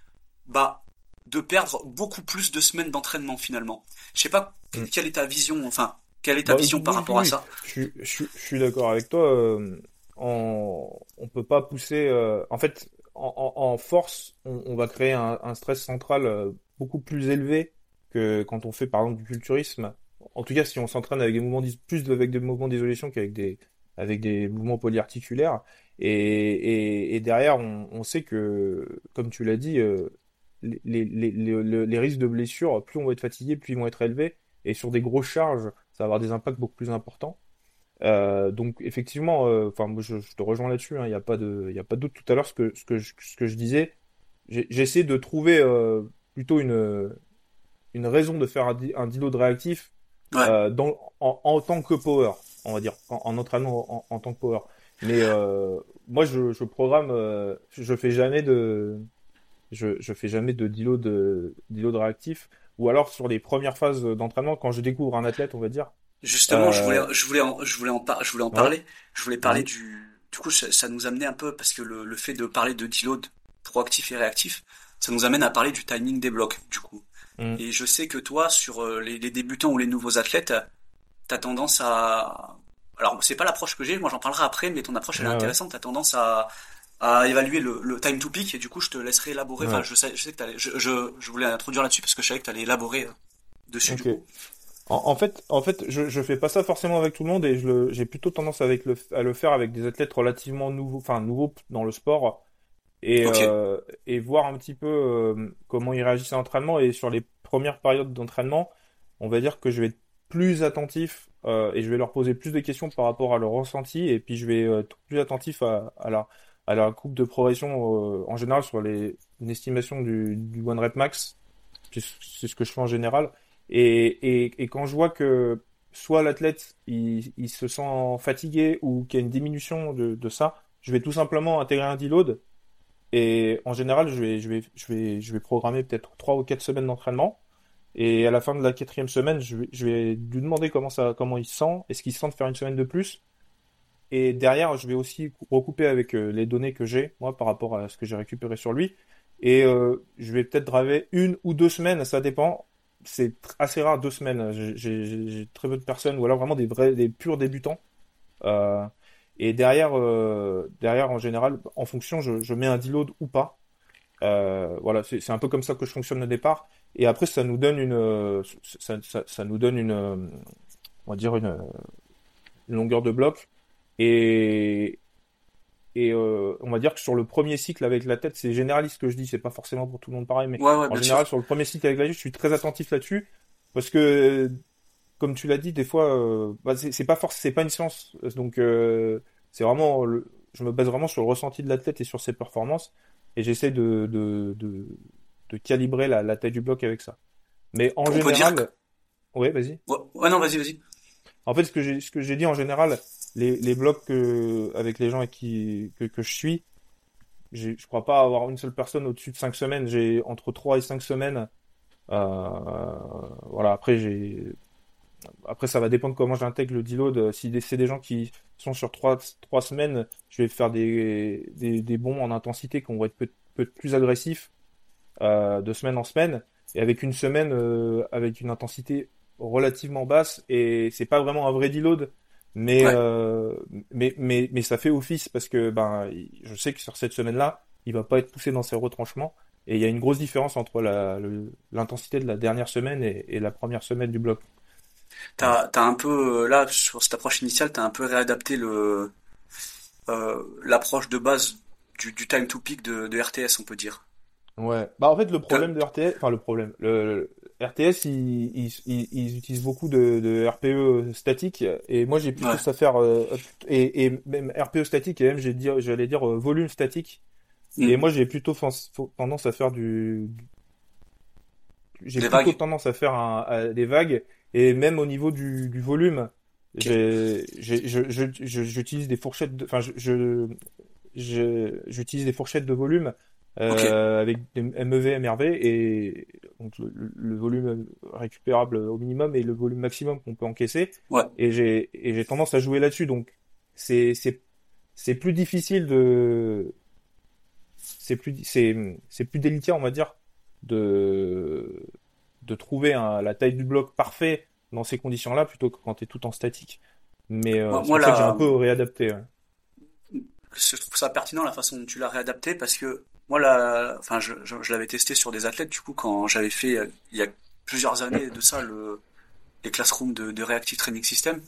bah, de perdre beaucoup plus de semaines d'entraînement finalement. Je sais pas mm. quelle est ta vision, enfin quelle est ta bah, vision par rapport à ça. Je, je, je suis d'accord avec toi. Euh, on, on peut pas pousser. Euh, en fait, en, en, force, on, on, va créer un, un stress central euh, beaucoup plus élevé que quand on fait par exemple du culturisme en tout cas, si on s'entraîne avec des mouvements plus avec des mouvements d'isolation qu'avec des avec des mouvements polyarticulaires, et, et, et derrière, on, on, sait que, comme tu l'as dit, euh, les, les, les, les, risques de blessure, plus on va être fatigué, plus ils vont être élevés, et sur des grosses charges, ça va avoir des impacts beaucoup plus importants. Euh, donc effectivement, euh, enfin je, je, te rejoins là-dessus, hein, il n'y a pas de, il a pas de doute. Tout à l'heure, ce que ce que je, ce que je disais, j'essaie de trouver euh, plutôt une une raison de faire un, un de réactif dans, en, en, tant que power, on va dire, en, en entraînement en, en, tant que power. Mais moi, je, je programme, je fais jamais de, je, je fais jamais de deload, de deload réactif. Ou alors sur les premières phases d'entraînement, quand je découvre un athlète, on va dire. Justement, je voulais, je voulais, en, je voulais en, je voulais en parler. Je voulais parler du, du coup, ça, ça, nous amenait un peu parce que le, le fait de parler de deload proactif et réactif, ça nous amène à parler du timing des blocs, du coup. Mm. Et je sais que toi, sur euh, les, les, débutants ou les nouveaux athlètes, t'as tendance à... Alors, c'est pas l'approche que j'ai, moi j'en parlerai après, mais ton approche elle est intéressante, t'as tendance à, à évaluer le, le, time to peak, et du coup je te laisserai élaborer, enfin je sais, je sais que je, je, je, voulais introduire là-dessus parce que je savais que t'allais élaborer euh, dessus du coup. En, en, fait, en fait, je, je fais pas ça forcément avec tout le monde et je j'ai plutôt tendance avec le, à le faire avec des athlètes relativement nouveaux, enfin nouveaux dans le sport et, euh, et voir un petit peu euh, comment ils réagissent à l'entraînement. Et sur les premières périodes d'entraînement, on va dire que je vais être plus attentif euh, et je vais leur poser plus de questions par rapport à leur ressenti. Et puis je vais être plus attentif à, à, la, à la coupe de progression en général sur les, une estimation du, du one rep max. C'est ce que je fais en général. Et, et, et quand je vois que soit l'athlète il, il, se sent fatigué ou qu'il y a une diminution de, de ça, je vais tout simplement intégrer un deload et en général, je vais, je vais, je vais, je vais programmer peut-être trois ou quatre semaines d'entraînement. Et à la fin de la quatrième semaine, je vais, je vais lui demander comment ça, comment il se sent, est-ce qu'il se sent de faire une semaine de plus? Et derrière, je vais aussi recouper avec euh, les données que j'ai, moi, par rapport à ce que j'ai récupéré sur lui. Et euh, je vais peut-être draver une ou deux semaines, ça dépend. C'est assez rare deux semaines. J'ai très peu de personnes, ou alors vraiment des vrais, des purs débutants. Euh, et derrière, derrière en général, en fonction, je, mets un deload ou pas. Voilà, c'est un peu comme ça que je fonctionne au départ. Et après, ça nous donne une, ça, nous donne une, on va dire une longueur de bloc. Et et euh, on va dire que sur le premier cycle avec la tête, c'est généraliste que je dis, c'est pas forcément pour tout le monde pareil, mais ouais, ouais, en général sûr. sur le premier cycle avec la tête, je suis très attentif là-dessus parce que comme tu l'as dit, des fois, euh, bah, c'est pas forcément, c'est pas une science, donc euh, c'est vraiment, le, je me base vraiment sur le ressenti de l'athlète et sur ses performances, et j'essaie de, de, de, de, calibrer la, la taille du bloc avec ça. Mais en On général, peut dire ouais, vas-y. Ouais, ouais, non, vas-y, vas-y. En fait, ce que j'ai, dit en général, les, les blocs que, avec les gens qui que, je suis, je crois pas avoir une seule personne au-dessus de 5 semaines. J'ai entre 3 et 5 semaines. Euh, voilà. Après, après, ça va dépendre comment j'intègre le deload. Si c'est des gens qui sont sur trois, trois semaines, je vais faire des, des, bons en intensité qui vont être peut, peut plus agressifs euh, de semaine en semaine. Et avec une semaine euh, avec une intensité relativement basse. Et c'est pas vraiment un vrai deload. Mais, Ouais. euh, mais, mais, mais ça fait office parce que ben, je sais que sur cette semaine-là, il va pas être poussé dans ses retranchements. Et il y a une grosse différence entre la, l'intensité de la dernière semaine et, et la première semaine du bloc. T'as, t'as un peu, euh, là, sur cette approche initiale, t'as un peu réadapté le, euh, l'approche de base du, du time to peak de, de RTS, on peut dire. Ouais. Bah en fait le problème de RTS, enfin le problème, le, le RTS ils, ils, ils, ils utilisent beaucoup de, de RPE statique et moi j'ai plutôt Ouais. ça faire euh, et, et même RPE statique et même j'allais dire euh, volume statique Mm. et moi j'ai plutôt tendance à faire du j'ai plutôt vagues. tendance à faire un, à des vagues et même au niveau du, du volume je- j'utilise des fourchettes de, enfin je je- j'utilise des fourchettes de volume euh, Ok. avec des MEV, MRV et donc le, volume récupérable au minimum et le volume maximum qu'on peut encaisser. Ouais. Et j'ai et j'ai tendance à jouer là-dessus. Donc c'est c'est c'est plus difficile de c'est plus c'est c'est plus délicat on va dire de de trouver un- la taille du bloc parfait dans ces conditions-là plutôt que quand tu es tout en statique. Mais euh, Moi- que j'ai la- un peu réadapté. ouais. je trouve ça pertinent la façon dont tu l'as réadapté parce que moi là enfin je, je, je l'avais testé sur des athlètes du coup quand j'avais fait euh, il y a plusieurs années de ça le les classrooms de, de Reactive Training System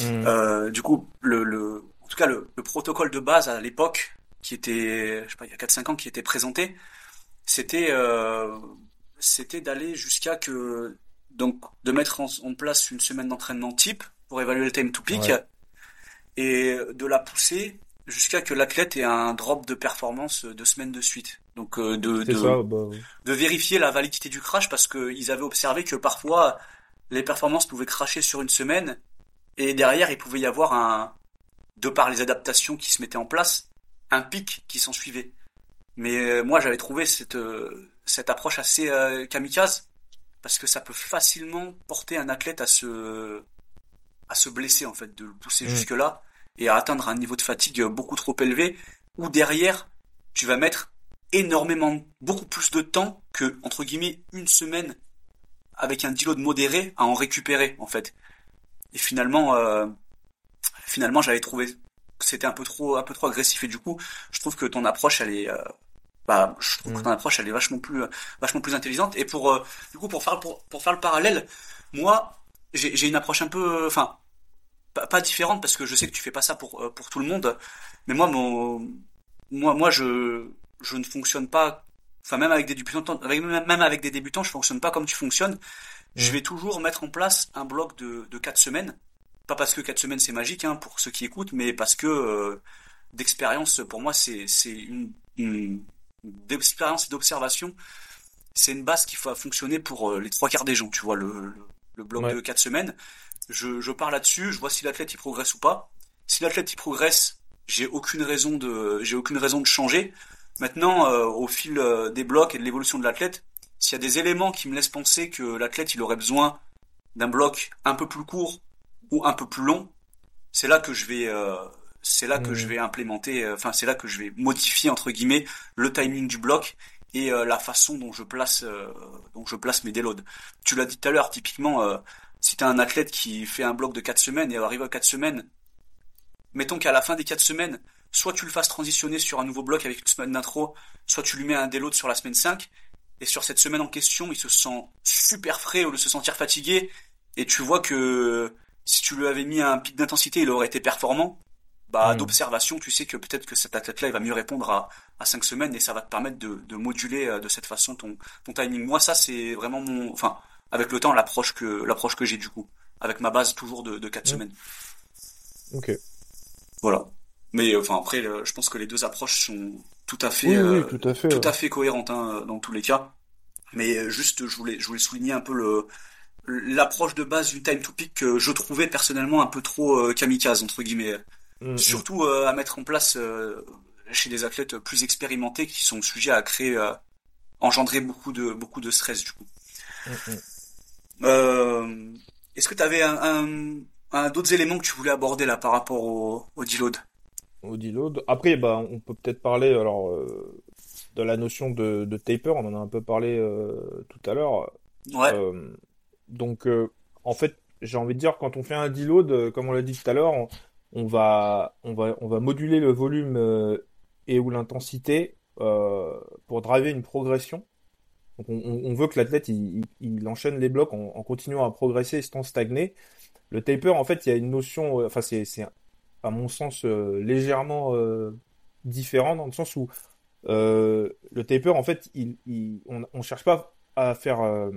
Mm. euh, du coup le, le en tout cas le, le protocole de base à l'époque qui était je sais pas il y a 4 5 ans qui était présenté c'était euh, c'était d'aller jusqu'à que donc de mettre en, en place une semaine d'entraînement type pour évaluer le time to peak Ouais. et de la pousser jusqu'à que l'athlète ait un drop de performance deux semaines de suite. Donc euh, de, de, ça, bah, de vérifier la validité du crash parce qu'ils avaient observé que parfois les performances pouvaient crasher sur une semaine et derrière il pouvait y avoir un de par les adaptations qui se mettaient en place, un pic qui s'en suivait. Mais euh, moi, j'avais trouvé cette, euh, cette approche assez euh, kamikaze, parce que ça peut facilement porter un athlète à se, à se blesser, en fait, de le pousser Mm. jusque-là, et à atteindre un niveau de fatigue beaucoup trop élevé, où derrière, tu vas mettre énormément, beaucoup plus de temps que, entre guillemets, une semaine avec un deload modéré à en récupérer, en fait. Et finalement, euh, finalement, j'avais trouvé que c'était un peu trop, un peu trop agressif. Et du coup, je trouve que ton approche, elle est, euh, bah, je trouve que Mm. ton approche, elle est vachement plus, vachement plus intelligente. Et pour, euh, du coup, pour faire, pour, pour faire le parallèle, moi, j'ai j'ai une approche un peu, enfin, pas, pas différente parce que je sais que tu fais pas ça pour, euh, pour tout le monde. Mais moi, mon, moi, moi, je, je ne fonctionne pas, enfin, même avec des débutants, avec, même avec des débutants, je fonctionne pas comme tu fonctionnes. Je Mm. vais toujours mettre en place un bloc de, de 4 semaines. Pas parce que 4 semaines c'est magique, hein, pour ceux qui écoutent, mais parce que, euh, d'expérience, pour moi, c'est, c'est une, une, d'expérience et d'observation. C'est une base qui faut fonctionner pour euh, les trois quarts des gens, tu vois, le, le, le bloc Ouais. de 4 semaines. Je, je pars là-dessus, je vois si l'athlète il progresse ou pas. Si l'athlète il progresse, j'ai aucune raison de, j'ai aucune raison de changer. Maintenant, euh, au fil euh, des blocs et de l'évolution de l'athlète, s'il y a des éléments qui me laissent penser que l'athlète il aurait besoin d'un bloc un peu plus court ou un peu plus long, c'est là que je vais, euh, c'est là que Mhm. je vais implémenter, euh, enfin c'est là que je vais modifier entre guillemets le timing du bloc et euh, la façon dont je place, euh, dont je place mes déloads. Tu l'as dit tout à l'heure, typiquement, euh, si t'as un athlète qui fait un bloc de 4 semaines et arrive à 4 semaines, mettons qu'à la fin des 4 semaines, soit tu le fasses transitionner sur un nouveau bloc avec une semaine d'intro, soit tu lui mets un déload sur la semaine 5, et sur cette semaine en question, il se sent super frais au lieu de se sentir fatigué, et tu vois que si tu lui avais mis un pic d'intensité, il aurait été performant. Bah, Mm. d'observation, tu sais que peut-être que cet athlète-là, il va mieux répondre à, à 5 semaines et ça va te permettre de, de moduler euh, de cette façon ton, ton timing. Moi, ça, c'est vraiment mon, enfin, avec le temps, l'approche que, l'approche que j'ai du coup. Avec ma base toujours de, de 4 Mm. semaines. Ok. Voilà. Mais, euh, enfin, après, je pense que les deux approches sont tout à fait, Oui, euh, oui, tout à fait. tout ouais. à fait cohérente hein, dans tous les cas. Mais juste, je voulais, je voulais souligner un peu le l'approche de base du time to pick que je trouvais personnellement un peu trop euh, kamikaze entre guillemets. Mm, mm. Surtout euh, à mettre en place euh, chez des athlètes plus expérimentés qui sont sujets à créer, euh, engendrer beaucoup de beaucoup de stress du coup. Mm, mm. Euh, Est-ce que tu avais un, un, un- d'autres éléments que tu voulais aborder là par rapport au, au deload? Au deload. Après, bah, on peut peut-être parler alors euh, de la notion de, de taper. On en a un peu parlé euh, tout à l'heure. Ouais. Euh, donc, euh, en fait, j'ai envie de dire, quand on fait un deload, comme on l'a dit tout à l'heure, on, on va, on va, on va moduler le volume et ou l'intensité euh, pour driver une progression. Donc, on, veut que l'athlète il, enchaîne les blocs en, continuant à progresser sans stagner. Le taper, en fait, il y a une notion, euh, enfin, c'est, à mon sens euh, légèrement différent dans le sens où le taper, en fait, on, on cherche pas à faire,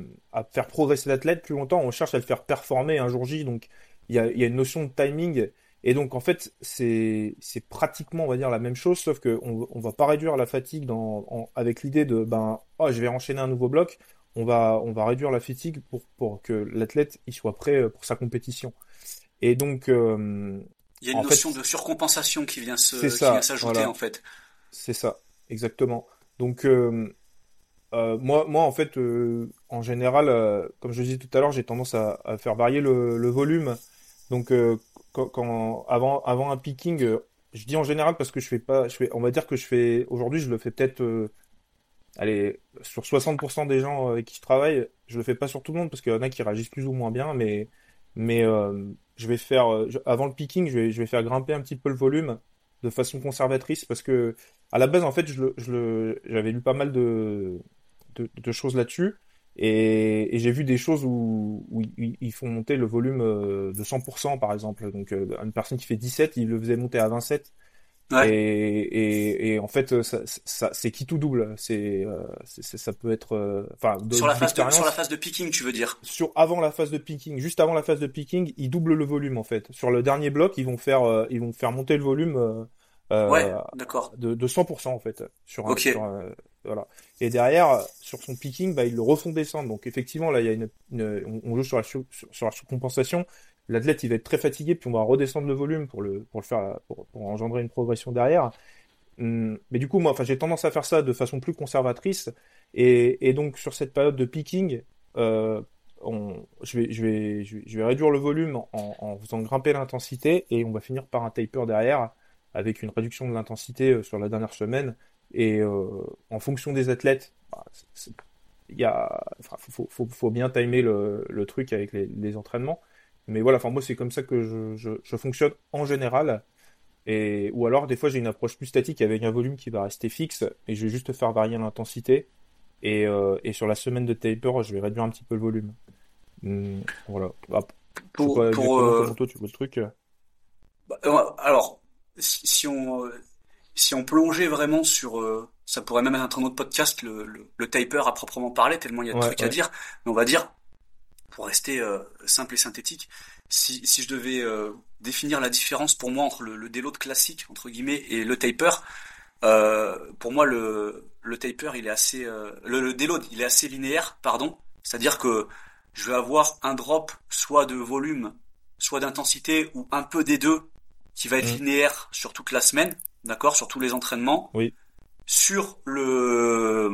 progresser l'athlète plus longtemps, on cherche à le faire performer un jour J. Donc, il y a une notion de timing. Et donc, en fait, c'est, pratiquement, on va dire, la même chose, sauf que on, on va pas réduire la fatigue dans, en- avec l'idée de, ben, oh, je vais enchaîner un nouveau bloc. On va, on va réduire la fatigue pour, pour que l'athlète, il soit prêt euh, pour sa compétition. Et donc, euh, Il y a une fait, notion de surcompensation qui vient s'ajouter voilà. en fait. C'est ça, exactement. Donc, euh, euh, moi, moi, en fait, en général, comme je disais tout à l'heure, j'ai tendance à, à faire varier le, le volume. Donc, quand, avant, un picking, euh, je dis en général parce que je fais pas, je fais, on va dire que je fais, aujourd'hui, je le fais peut-être, euh, allez, sur 60% des gens avec qui je travaille, je le fais pas sur tout le monde parce qu'il y en a qui réagissent plus ou moins bien, mais, mais euh, je vais faire, euh, avant le picking, je vais, faire grimper un petit peu le volume de façon conservatrice parce que à la base, en fait, je le, je le, j'avais lu pas mal de, de choses là-dessus et, et j'ai vu des choses où, où ils, ils font monter le volume euh, de 100% par exemple. Donc, euh, une personne qui fait 17, il le faisait monter à 27. Ouais. Et, et, et en fait, ça, ça, c'est qui tout double. C'est, euh, ça peut être, euh, enfin, de- Sur la phase de, sur la phase de picking, tu veux dire? sur avant la phase de picking, juste avant la phase de picking, ils doublent le volume en fait. Sur le dernier bloc, ils vont faire, euh, ils vont faire monter le volume euh, euh, Ouais, d'accord. de, de 100% en fait sur un, sur voilà. Et derrière, sur son picking, bah, ils le refont descendre. Donc effectivement, là, il y a une, une- on joue sur la, sur, sur la surcompensation. l'athlète il va être très fatigué, puis on va redescendre le volume pour le, pour le faire, pour, pour engendrer une progression derrière. Hum, Mais du coup, moi, enfin, j'ai tendance à faire ça de façon plus conservatrice. Et, et donc, sur cette période de picking, euh, on, je vais, je vais, je vais, je vais réduire le volume en, en faisant grimper l'intensité et on va finir par un taper derrière avec une réduction de l'intensité euh, sur la dernière semaine. Et euh, en fonction des athlètes, bah, il y a, enfin, faut, faut, faut bien timer le, le truc avec les, les entraînements. Mais voilà, enfin, moi, c'est comme ça que je, je, je fonctionne en général. Et, ou alors, des fois, j'ai une approche plus statique avec un volume qui va rester fixe et je vais juste faire varier l'intensité. Et, euh, et sur la semaine de taper, je vais réduire un petit peu le volume. Hum, voilà. Ah, Pour, pour, euh, toi tu vois le truc. bah, euh, alors, si, si on, si on plongeait vraiment sur, euh, ça pourrait même être un autre podcast, le, le, le taper à proprement parler, tellement il y a de Ouais, trucs à dire. Mais on va dire, pour rester euh, simple et synthétique, si, si je devais euh, définir la différence pour moi entre le, le déload classique, entre guillemets, et le taper, euh, pour moi, le, le taper, il est assez, euh, le, le déload, il est assez linéaire, pardon. C'est-à-dire que je vais avoir un drop, soit de volume, soit d'intensité, ou un peu des deux, qui va être Mm. linéaire sur toute la semaine, d'accord, sur tous les entraînements. Oui. Sur le,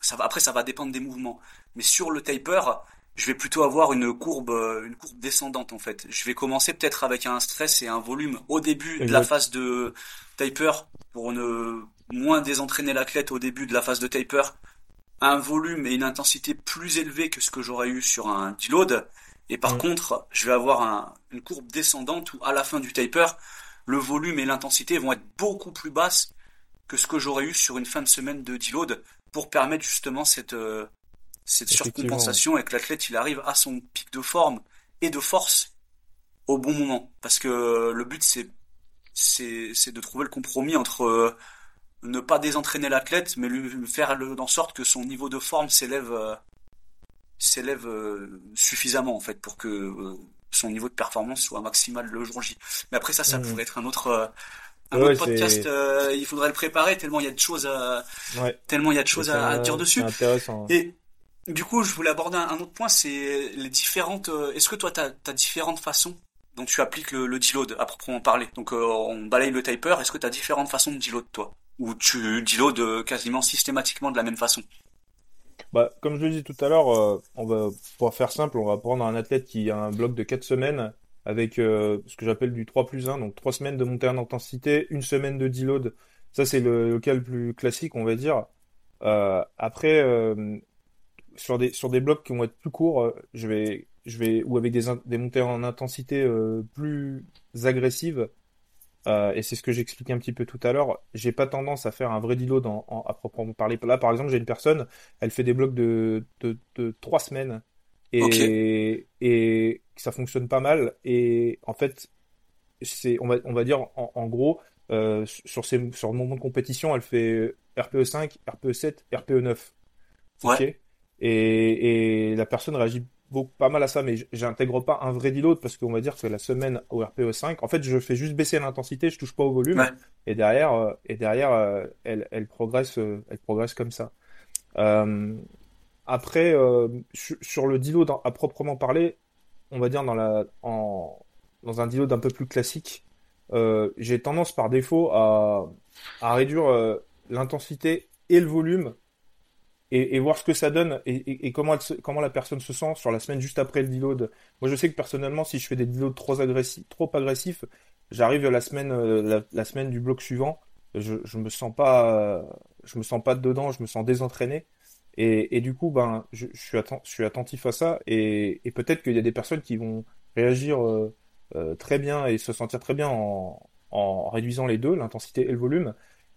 ça va, après, ça va dépendre des mouvements. Mais sur le taper, je vais plutôt avoir une courbe, euh, une courbe descendante, en fait. Je vais commencer peut-être avec un stress et un volume au début de la phase de taper pour ne moins désentraîner l'athlète au début de la phase de taper. Un volume et une intensité plus élevée que ce que j'aurais eu sur un deload. Et par Mm. contre, je vais avoir un- une courbe descendante où à la fin du taper, le volume et l'intensité vont être beaucoup plus basses que ce que j'aurais eu sur une fin de semaine de deload pour permettre justement cette, euh, cette surcompensation et que l'athlète il arrive à son pic de forme et de force au bon moment. Parce que le but c'est c'est c'est de trouver le compromis entre euh, ne pas désentraîner l'athlète, mais lui faire le, en sorte que son niveau de forme s'élève euh, s'élève euh, suffisamment en fait pour que euh, son niveau de performance soit maximal le jour J. Mais après ça, ça Mhm. pourrait être un autre euh, un Ouais, autre podcast. euh, il faudrait le préparer tellement il y a de choses à Ouais. tellement il y a de choses à, dire dessus. Intéressant. Et du coup, je voulais aborder un, un autre point, c'est les différentes. euh, Est-ce que toi, tu as, différentes façons dont tu appliques le, le deload à proprement parler? Donc, euh, on balaye le taper. Est-ce que tu as différentes façons de deload, toi? Ou tu deload euh, quasiment systématiquement de la même façon? Bah, comme je le dis tout à l'heure, euh, on va, pour faire simple, on va prendre un athlète qui a un bloc de 4 semaines avec euh, ce que j'appelle du 3 plus 1, donc 3 semaines de montée en intensité, une semaine de deload. Ça, c'est le, cas le plus classique, on va dire. Euh, après, euh, sur des, sur des blocs qui vont être plus courts, euh, je vais, je vais, ou avec des, des montées en intensité euh, plus agressives, euh, et c'est ce que j'expliquais un petit peu tout à l'heure, j'ai pas tendance à faire un vrai en, en- à proprement parler. Là, par exemple, j'ai une personne, elle fait des blocs de, de, de 3 semaines, et, et ça fonctionne pas mal, et en fait, c'est, on va, on va dire, en, en gros, euh, sur ses, sur le moment de compétition, elle fait RPE 5, RPE 7, RPE 9. Ok? Ouais. Et, et la personne réagit beaucoup, pas mal à ça, mais j'intègre pas un vrai deload parce qu'on va dire que la semaine au RPE 5, en fait, je fais juste baisser l'intensité, je touche pas au volume, Ouais. et derrière, euh, et derrière, euh, elle, elle progresse, euh, elle progresse comme ça. Euh, après, euh, sur, sur le deload à proprement parler, on va dire dans la, en, dans un deload un peu plus classique, euh, j'ai tendance par défaut à, à réduire l'intensité et le volume et, voir ce que ça donne et, comment, la personne se sent sur la semaine juste après le deload. Moi, je sais que personnellement, si je fais des deloads trop agressifs, j'arrive la semaine, euh, la, semaine du bloc suivant, je, je me sens pas, je me sens pas dedans, je me sens désentraîné. Et, du coup, ben, je, suis attentif à ça et, peut-être qu'il y a des personnes qui vont réagir euh, euh, très bien et se sentir très bien en, en réduisant les deux, l'intensité et le volume.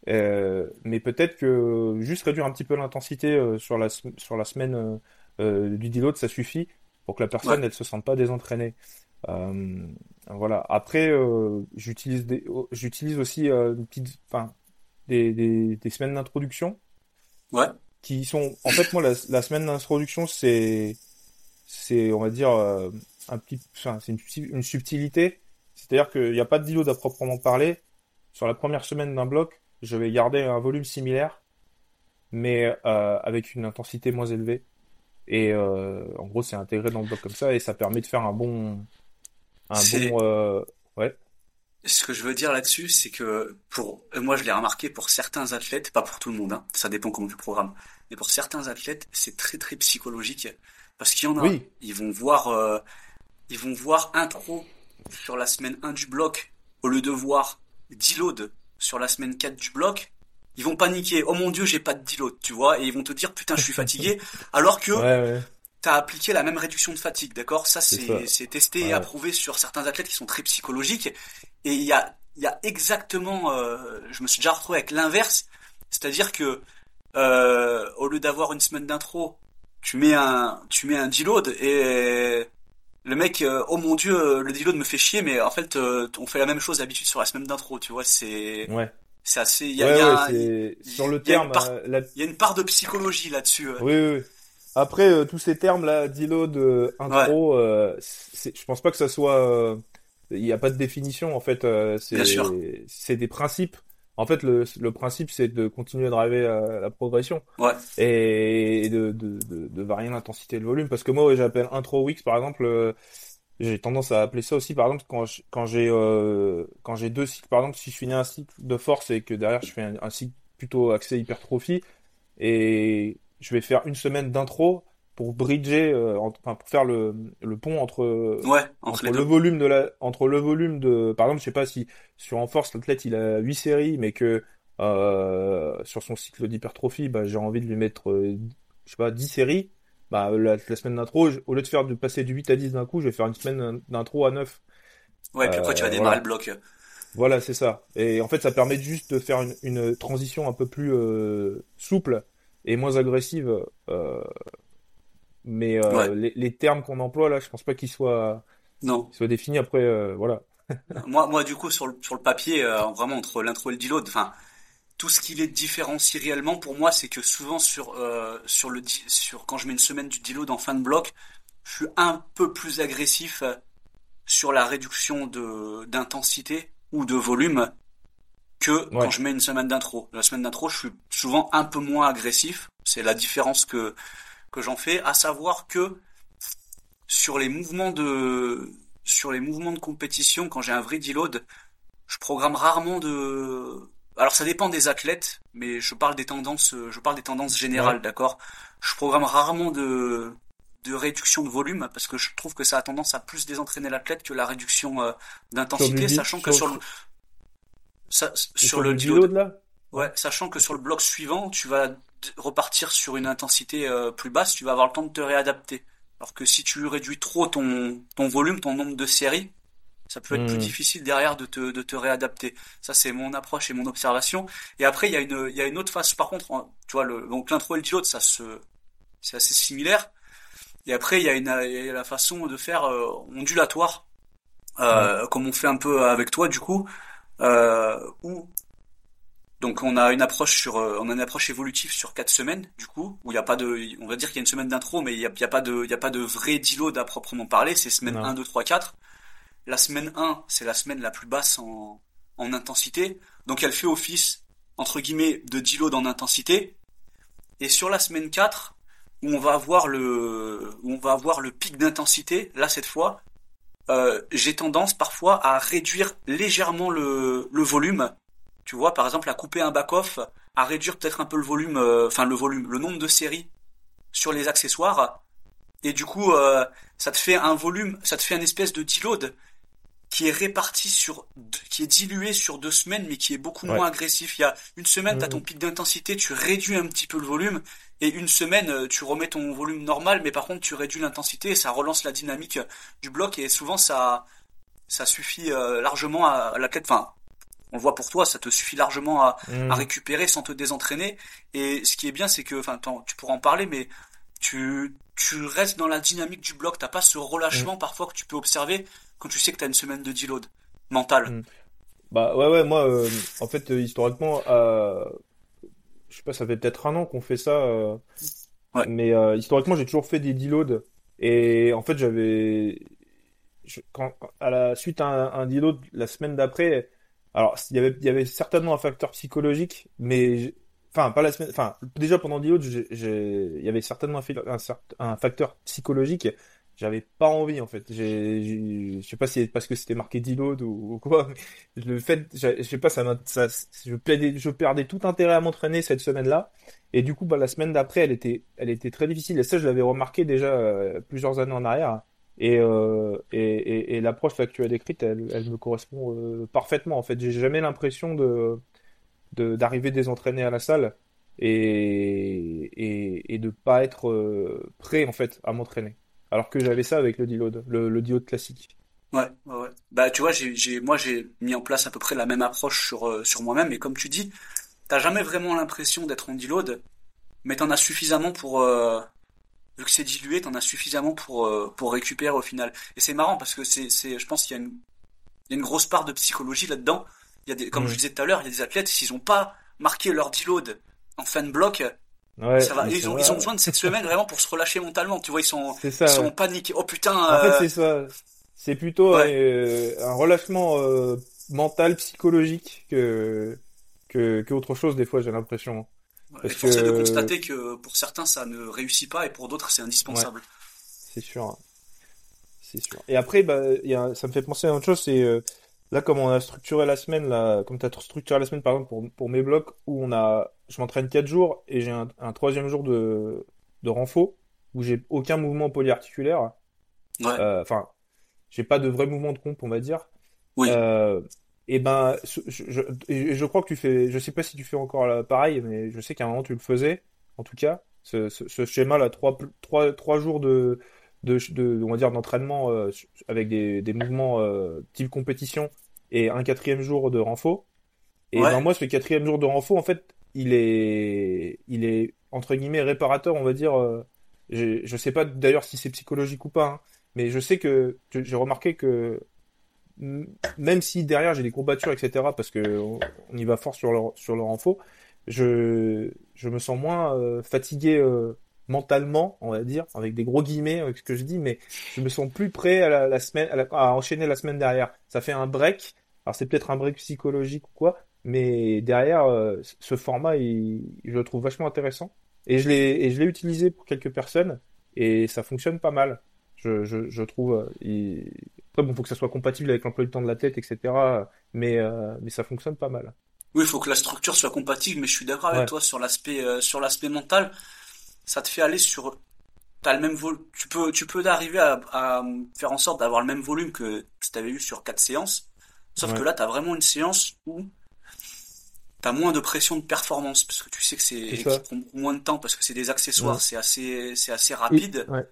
Euh, mais peut-être que juste réduire un petit peu l'intensité euh, sur la, sur la semaine euh, du deload, ça suffit pour que la personne Ouais. elle se sente pas désentraînée. Voilà. Après, j'utilise oh, j'utilise aussi une petite, enfin, des, des, des semaines d'introduction Ouais. qui sont, en fait, moi, la, la semaine d'introduction, c'est, c'est, on va dire, euh, un petit, enfin, c'est une, subtil- une subtilité. C'est-à-dire qu'il n'y a pas de deload à proprement parler. Sur la première semaine d'un bloc, je vais garder un volume similaire, mais euh, avec une intensité moins élevée. Et euh, en gros, c'est intégré dans le bloc comme ça, et ça permet de faire un bon, un bon, euh, ouais. Ce que je veux dire là-dessus, c'est que pour moi, je l'ai remarqué pour certains athlètes, pas pour tout le monde, hein, ça dépend comment tu programmes, mais pour certains athlètes, c'est très très psychologique parce qu'il y en a, Oui. ils vont voir, ils vont voir intro sur la semaine 1 du bloc au lieu de voir deload sur la semaine 4 du bloc. Ils vont paniquer. Oh mon dieu, j'ai pas de deload, tu vois, et ils vont te dire putain, je suis fatigué, alors que Ouais, ouais. t'as appliqué la même réduction de fatigue, d'accord? Ça, C'est testé et approuvé sur certains athlètes qui sont très psychologiques. Et il y a, il y a exactement, euh, je me suis déjà retrouvé avec l'inverse, c'est-à-dire que euh, au lieu d'avoir une semaine d'intro, tu mets un, tu mets un deload et le mec, euh, oh mon dieu, euh, le deload me fait chier, mais en fait, euh, on fait la même chose d'habitude sur la semaine d'intro, tu vois, c'est, Ouais. c'est assez, il y a, sur le y a une terme. part- la- il y a une part de psychologie là-dessus. Oui, oui. Après, tous ces termes-là, deload, intro, je pense pas que ça soit. Il n'y a pas de définition, en fait. Bien sûr. c'est des principes. En fait, le, le principe, c'est de continuer à driver euh, la progression Ouais, et de, de, de, de varier l'intensité et le volume. Parce que moi, ouais, j'appelle intro weeks, par exemple. euh, j'ai tendance à appeler ça aussi, par exemple, quand je- quand j'ai euh, quand j'ai deux cycles, par exemple, si je finis un cycle de force et que derrière je fais un, un cycle plutôt axé hypertrophie, et je vais faire une semaine d'intro pour bridger, euh, en- enfin pour faire le, le pont entre ouais, entre le volume de la entre le volume de par exemple je sais pas si sur en force l'athlète il a 8 séries mais que euh, sur son cycle d'hypertrophie bah j'ai envie de lui mettre euh, je sais pas 10 séries bah la, la semaine d'intro au lieu de faire de passer du 8 à 10 d'un coup je vais faire une semaine d'intro à 9 Ouais, puis après tu vas Euh, démarrer voilà. le bloc. voilà c'est ça et en fait ça permet juste de faire une, une transition un peu plus euh, souple et moins agressive euh, mais euh, Ouais. les, les termes qu'on emploie là je pense pas qu'ils soient Non. qu'ils soient définis après euh, voilà Moi, moi, du coup, sur le, sur le papier, euh, vraiment entre l'intro et le deload, enfin, tout ce qui les différencie réellement pour moi, c'est que souvent sur euh, sur le sur quand je mets une semaine du deload en fin de bloc, je suis un peu plus agressif sur la réduction de d'intensité ou de volume que Ouais. quand je mets une semaine d'intro. La semaine d'intro, je suis souvent un peu moins agressif. C'est la différence que que j'en fais, à savoir que sur les mouvements de sur les mouvements de compétition, quand j'ai un vrai deload, je programme rarement de. Alors ça dépend des athlètes, mais je parle des tendances, je parle des tendances générales, Ouais. d'accord? Je programme rarement de de réduction de volume parce que je trouve que ça a tendance à plus désentraîner l'athlète que la réduction euh, d'intensité, sachant que sur- sur le ça, sur le du deload, deload là? Ouais, sachant que sur le bloc suivant, tu vas repartir sur une intensité euh, plus basse, tu vas avoir le temps de te réadapter. Alors que si tu réduis trop ton, ton volume, ton nombre de séries, ça peut être plus Hmm. difficile derrière de te, de te réadapter. Ça, c'est mon approche et mon observation. Et après, il y a une, il y a une autre phase. Par contre, tu vois, le, donc l'intro et le deload, ça se, c'est assez similaire. Et après, il y a une, il y a la façon de faire euh, ondulatoire, euh, comme on fait un peu avec toi, du coup, euh, où donc on a une approche sur, euh, on a une approche évolutive sur quatre semaines du coup où il y a pas de, on va dire qu'il y a une semaine d'intro mais il y a, il y a pas de, il y a pas de vrai deload à proprement parler. C'est semaine Non. 1, 2, 3, 4. La semaine 1, c'est la semaine la plus basse en, en intensité. Donc elle fait office entre guillemets de deload en intensité. Et sur la semaine 4 où on va avoir le, où on va avoir le pic d'intensité, là cette fois, euh, j'ai tendance parfois à réduire légèrement le, le volume. Tu vois, par exemple, à couper un back-off, à réduire peut-être un peu le volume, euh, enfin le volume, le nombre de séries sur les accessoires. Et du coup, euh, ça te fait un volume, ça te fait un espèce de deload qui est réparti sur, qui est dilué sur deux semaines, mais qui est beaucoup Ouais. moins agressif. Il y a une semaine, t'as Mhm. ton pic d'intensité, tu réduis un petit peu le volume, et une semaine, euh, tu remets ton volume normal, mais par contre, tu réduis l'intensité et ça relance la dynamique du bloc, et souvent, ça, ça suffit largement à, à l'athlète, enfin, on le voit pour toi, ça te suffit largement à, à récupérer sans te désentraîner. Et ce qui est bien, c'est que, enfin, tu pourras en parler, mais tu, tu restes dans la dynamique du bloc. T'as pas ce relâchement parfois que tu peux observer quand tu sais que t'as une semaine de deload mental. Mm. Bah ouais ouais moi euh, en fait euh, historiquement euh, je sais pas ça fait peut-être un an qu'on fait ça euh, Ouais. mais euh, historiquement j'ai toujours fait des deloads et en fait j'avais je- quand à la suite à un, un deload la semaine d'après alors il y avait certainement un facteur psychologique mais enfin pas la semaine enfin déjà pendant j'ai- il y avait certainement un, un, facteur psychologique j'avais pas envie en fait. Je sais pas si c'est parce que c'était marqué deload ou, ou quoi. Mais le fait, je sais pas, ça, ça je, perdais, je perdais tout intérêt à m'entraîner cette semaine-là. Et du coup, bah, la semaine d'après, elle était, elle était très difficile. Et ça, je l'avais remarqué déjà euh, plusieurs années en arrière. Et, euh, et, et, et l'approche que tu as décrite, elle, elle me correspond euh, parfaitement. En fait, j'ai jamais l'impression de d'arriver désentraîné à la salle et, et, et de pas être euh, prêt en fait à m'entraîner. Alors que j'avais ça avec le deload, le, le deload classique. Ouais, ouais, ouais. Bah, tu vois, j'ai, j'ai, moi, j'ai mis en place à peu près la même approche sur, euh, sur moi-même. Et comme tu dis, t'as jamais vraiment l'impression d'être en deload, mais t'en as suffisamment pour, euh, vu que c'est dilué, t'en as suffisamment pour, euh, pour récupérer au final. Et c'est marrant parce que c'est, c'est, je pense qu'il y a une, il y a une grosse part de psychologie là-dedans. Il y a des, comme je disais tout à l'heure, il y a des athlètes, s'ils ont pas marqué leur deload en fin de bloc, Ouais, ça va. Ils ont, ils ont besoin de cette semaine vraiment pour se relâcher mentalement. Tu vois, ils sont, ça, ils sont en panique. Oh putain. En fait, c'est ça. C'est plutôt ouais. un, un relâchement euh, mental, psychologique que que qu'autre chose des fois. J'ai l'impression. Parce force que... est de constater que pour certains ça ne réussit pas et pour d'autres c'est indispensable. C'est sûr. C'est sûr. Et après, bah, y a, ça me fait penser à autre chose. C'est euh, là comme on a structuré la semaine, là, comme tu as structuré la semaine par exemple pour pour mes blocs où on a je m'entraîne 4 jours et j'ai un, un, troisième jour de, de renfo où j'ai aucun mouvement polyarticulaire. Ouais. Euh, enfin, j'ai pas de vrai mouvement de pompe, on va dire. Oui. Euh, et ben, je, je, je, crois que tu fais, je sais pas si tu fais encore pareil, mais je sais qu'à un moment tu le faisais, en tout cas, ce, ce, ce schéma là, trois, trois, trois jours de, de, de on va dire d'entraînement euh, avec des, des mouvements euh, type compétition et un quatrième jour de renfo. Et ouais. ben moi, ce quatrième jour de renfo, en fait, il est, il est entre guillemets réparateur, on va dire. Euh, je, je sais pas d'ailleurs si c'est psychologique ou pas, hein, mais je sais que j'ai remarqué que même si derrière j'ai des courbatures, etc., parce que on, y va fort sur le sur le renfort, je je me sens moins euh, fatigué euh, mentalement, on va dire, avec des gros guillemets avec ce que je dis, mais je me sens plus prêt à la, la semaine à, la, à enchaîner la semaine derrière. Ça fait un break. Alors c'est peut-être un break psychologique ou quoi, mais derrière, euh, ce format, il, je le trouve vachement intéressant. Et je l'ai, et je l'ai utilisé pour quelques personnes, et ça fonctionne pas mal. Je, je, je trouve. Il... Après, bon, faut que ça soit compatible avec l'emploi du temps de la tête, etc. Mais, euh, mais ça fonctionne pas mal. Oui, il faut que la structure soit compatible, mais je suis d'accord avec toi sur l'aspect, euh, sur l'aspect mental. Ça te fait aller sur, t'as le même vol, tu peux, tu peux arriver à, à faire en sorte d'avoir le même volume que tu t'avais eu sur quatre séances. Sauf ouais. que là, t'as vraiment une séance où t'as moins de pression de performance parce que tu sais que c'est qui prend moins de temps parce que c'est des accessoires, ouais. c'est assez c'est assez rapide. Ouais.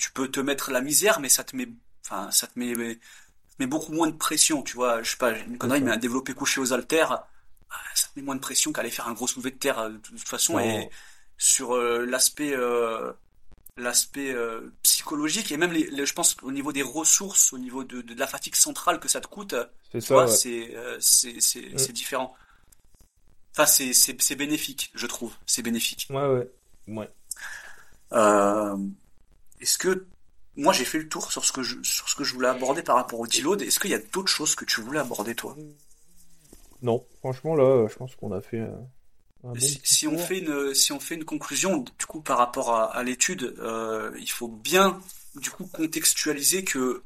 Tu peux te mettre la misère, mais ça te met enfin ça te met met beaucoup moins de pression. Tu vois, je sais pas, une connerie, mais un développé couché aux haltères, ça te met moins de pression qu'aller faire un gros soulevé de terre de toute façon. Oh. Et sur euh, l'aspect euh, l'aspect euh, psychologique et même les, les, je pense au niveau des ressources, au niveau de, de, de la fatigue centrale que ça te coûte, c'est ça, ouais. c'est c'est c'est mm. différent. Enfin, c'est, c'est, c'est bénéfique, je trouve. C'est bénéfique. Ouais, ouais. ouais. Euh, est-ce que, moi, j'ai fait le tour sur ce que je, sur ce que je voulais aborder par rapport au deload. Est-ce qu'il y a d'autres choses que tu voulais aborder, toi? Non. Franchement, là, je pense qu'on a fait un, un bon si, si on fait une, si on fait une conclusion, du coup, par rapport à, à l'étude, euh, il faut bien, du coup, contextualiser que,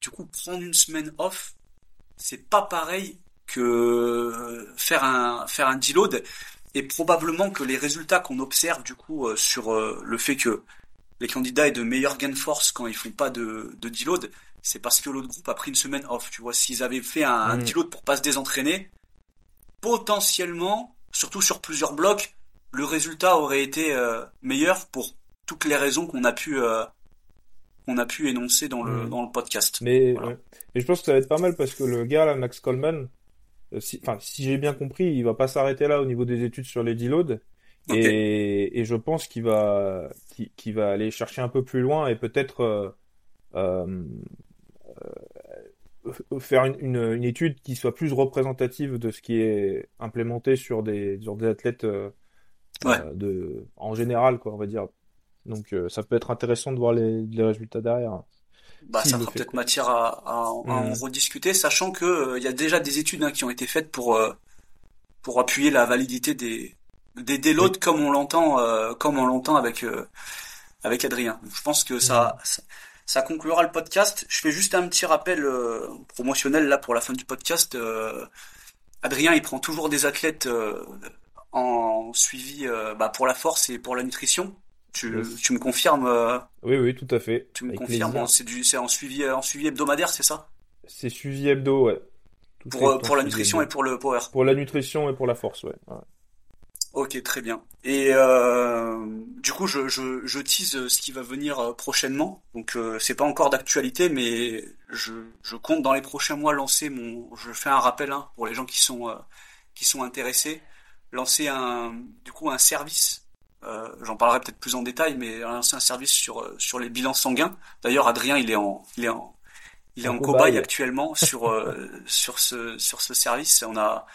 du coup, prendre une semaine off, c'est pas pareil que faire un faire un deload et probablement que les résultats qu'on observe du coup euh, sur euh, le fait que les candidats aient de meilleurs gains de force quand ils font pas de, de deload, c'est parce que l'autre groupe a pris une semaine off. Tu vois, s'ils avaient fait un, un deload pour pas se désentraîner, potentiellement, surtout sur plusieurs blocs, le résultat aurait été euh, meilleur pour toutes les raisons qu'on a pu qu'on a pu énoncer dans le mmh. dans le podcast. Mais voilà. ouais. et je pense que ça va être pas mal parce que le gars là, Max Coleman, si, enfin, si j'ai bien compris, il va pas s'arrêter là au niveau des études sur les deloads. Okay. Et, et, je pense qu'il va, qu'il, qu'il va aller chercher un peu plus loin et peut-être euh, euh, euh, faire une, une, une, étude qui soit plus représentative de ce qui est implémenté sur des, sur des athlètes ouais. de, en général, quoi, on va dire. Donc, ça peut être intéressant de voir les, les résultats derrière bah, ça fera peut-être matière à, à, à mmh. en rediscuter, sachant que il euh, y a déjà des études hein, qui ont été faites pour euh, pour appuyer la validité des des déloads oui. comme on l'entend euh, comme on l'entend avec avec Adrien. Je pense que ça, mmh. ça, ça conclura le podcast. Je fais juste un petit rappel euh, promotionnel là pour la fin du podcast. Euh, Adrien, il prend toujours des athlètes euh, en suivi bah, pour la force et pour la nutrition. Tu, tu me confirmes Oui, oui, tout à fait. Tu me confirmes C'est du, c'est en suivi, en suivi hebdomadaire, c'est ça? C'est suivi hebdo, ouais. pour pour la nutrition et pour le power. Pour la nutrition et pour la force, ouais. ouais. Ok, très bien. Et euh, du coup, je, je, je tease ce qui va venir euh, prochainement. Donc, euh, c'est pas encore d'actualité, mais je, je compte dans les prochains mois lancer mon. Je fais un rappel hein, pour les gens qui sont euh, qui sont intéressés, lancer un du coup un service. Euh, J'en parlerai peut-être plus en détail, mais lancer un service sur sur les bilans sanguins. D'ailleurs, Adrien, il est en il est en il est en, cobaye actuellement sur sur ce sur ce service. On a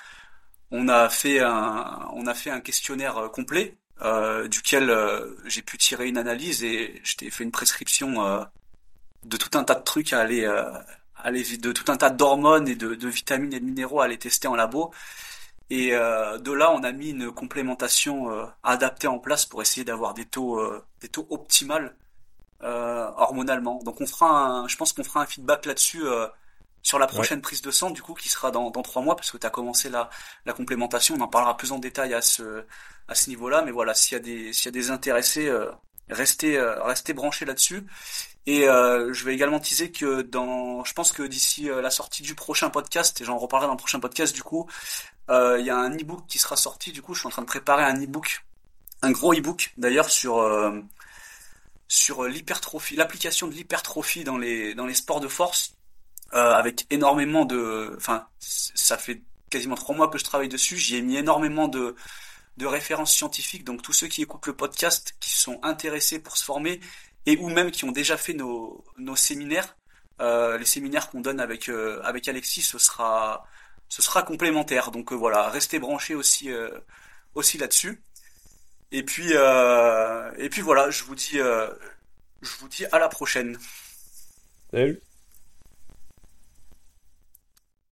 on a fait un, on a fait un questionnaire euh, complet euh, duquel euh, j'ai pu tirer une analyse et je t'ai fait une prescription de tout un tas de trucs à aller, aller de tout un tas d'hormones et de, vitamines et de minéraux à aller tester en labo. Et de là, on a mis une complémentation adaptée en place pour essayer d'avoir des taux, des taux optimales hormonalement. Donc on fera, un, je pense qu'on fera un feedback là-dessus sur la prochaine prise de sang, du coup, qui sera dans, dans trois mois, parce que tu as commencé la, la complémentation, on en parlera plus en détail à ce, à ce niveau-là, mais voilà, s'il y a des, s'il y a des intéressés, euh, restez, euh, restez branchés là-dessus. Et euh, je vais également teaser que dans, je pense que d'ici euh, la sortie du prochain podcast, et j'en reparlerai dans le prochain podcast du coup, il y a un e-book qui sera sorti. Du coup, je suis en train de préparer un e-book, un gros e-book d'ailleurs sur sur l'hypertrophie, l'application de l'hypertrophie dans les dans les sports de force. Euh, avec énormément de, enfin, ça fait quasiment trois mois que je travaille dessus. J'y ai mis énormément de de références scientifiques. Donc tous ceux qui écoutent le podcast, qui sont intéressés pour se former et ou même qui ont déjà fait nos nos séminaires, euh, les séminaires qu'on donne avec euh, avec Alexis, ce sera ce sera complémentaire. Donc voilà, restez branchés aussi aussi là-dessus. Et puis et puis voilà, je vous dis je vous dis à la prochaine. Salut.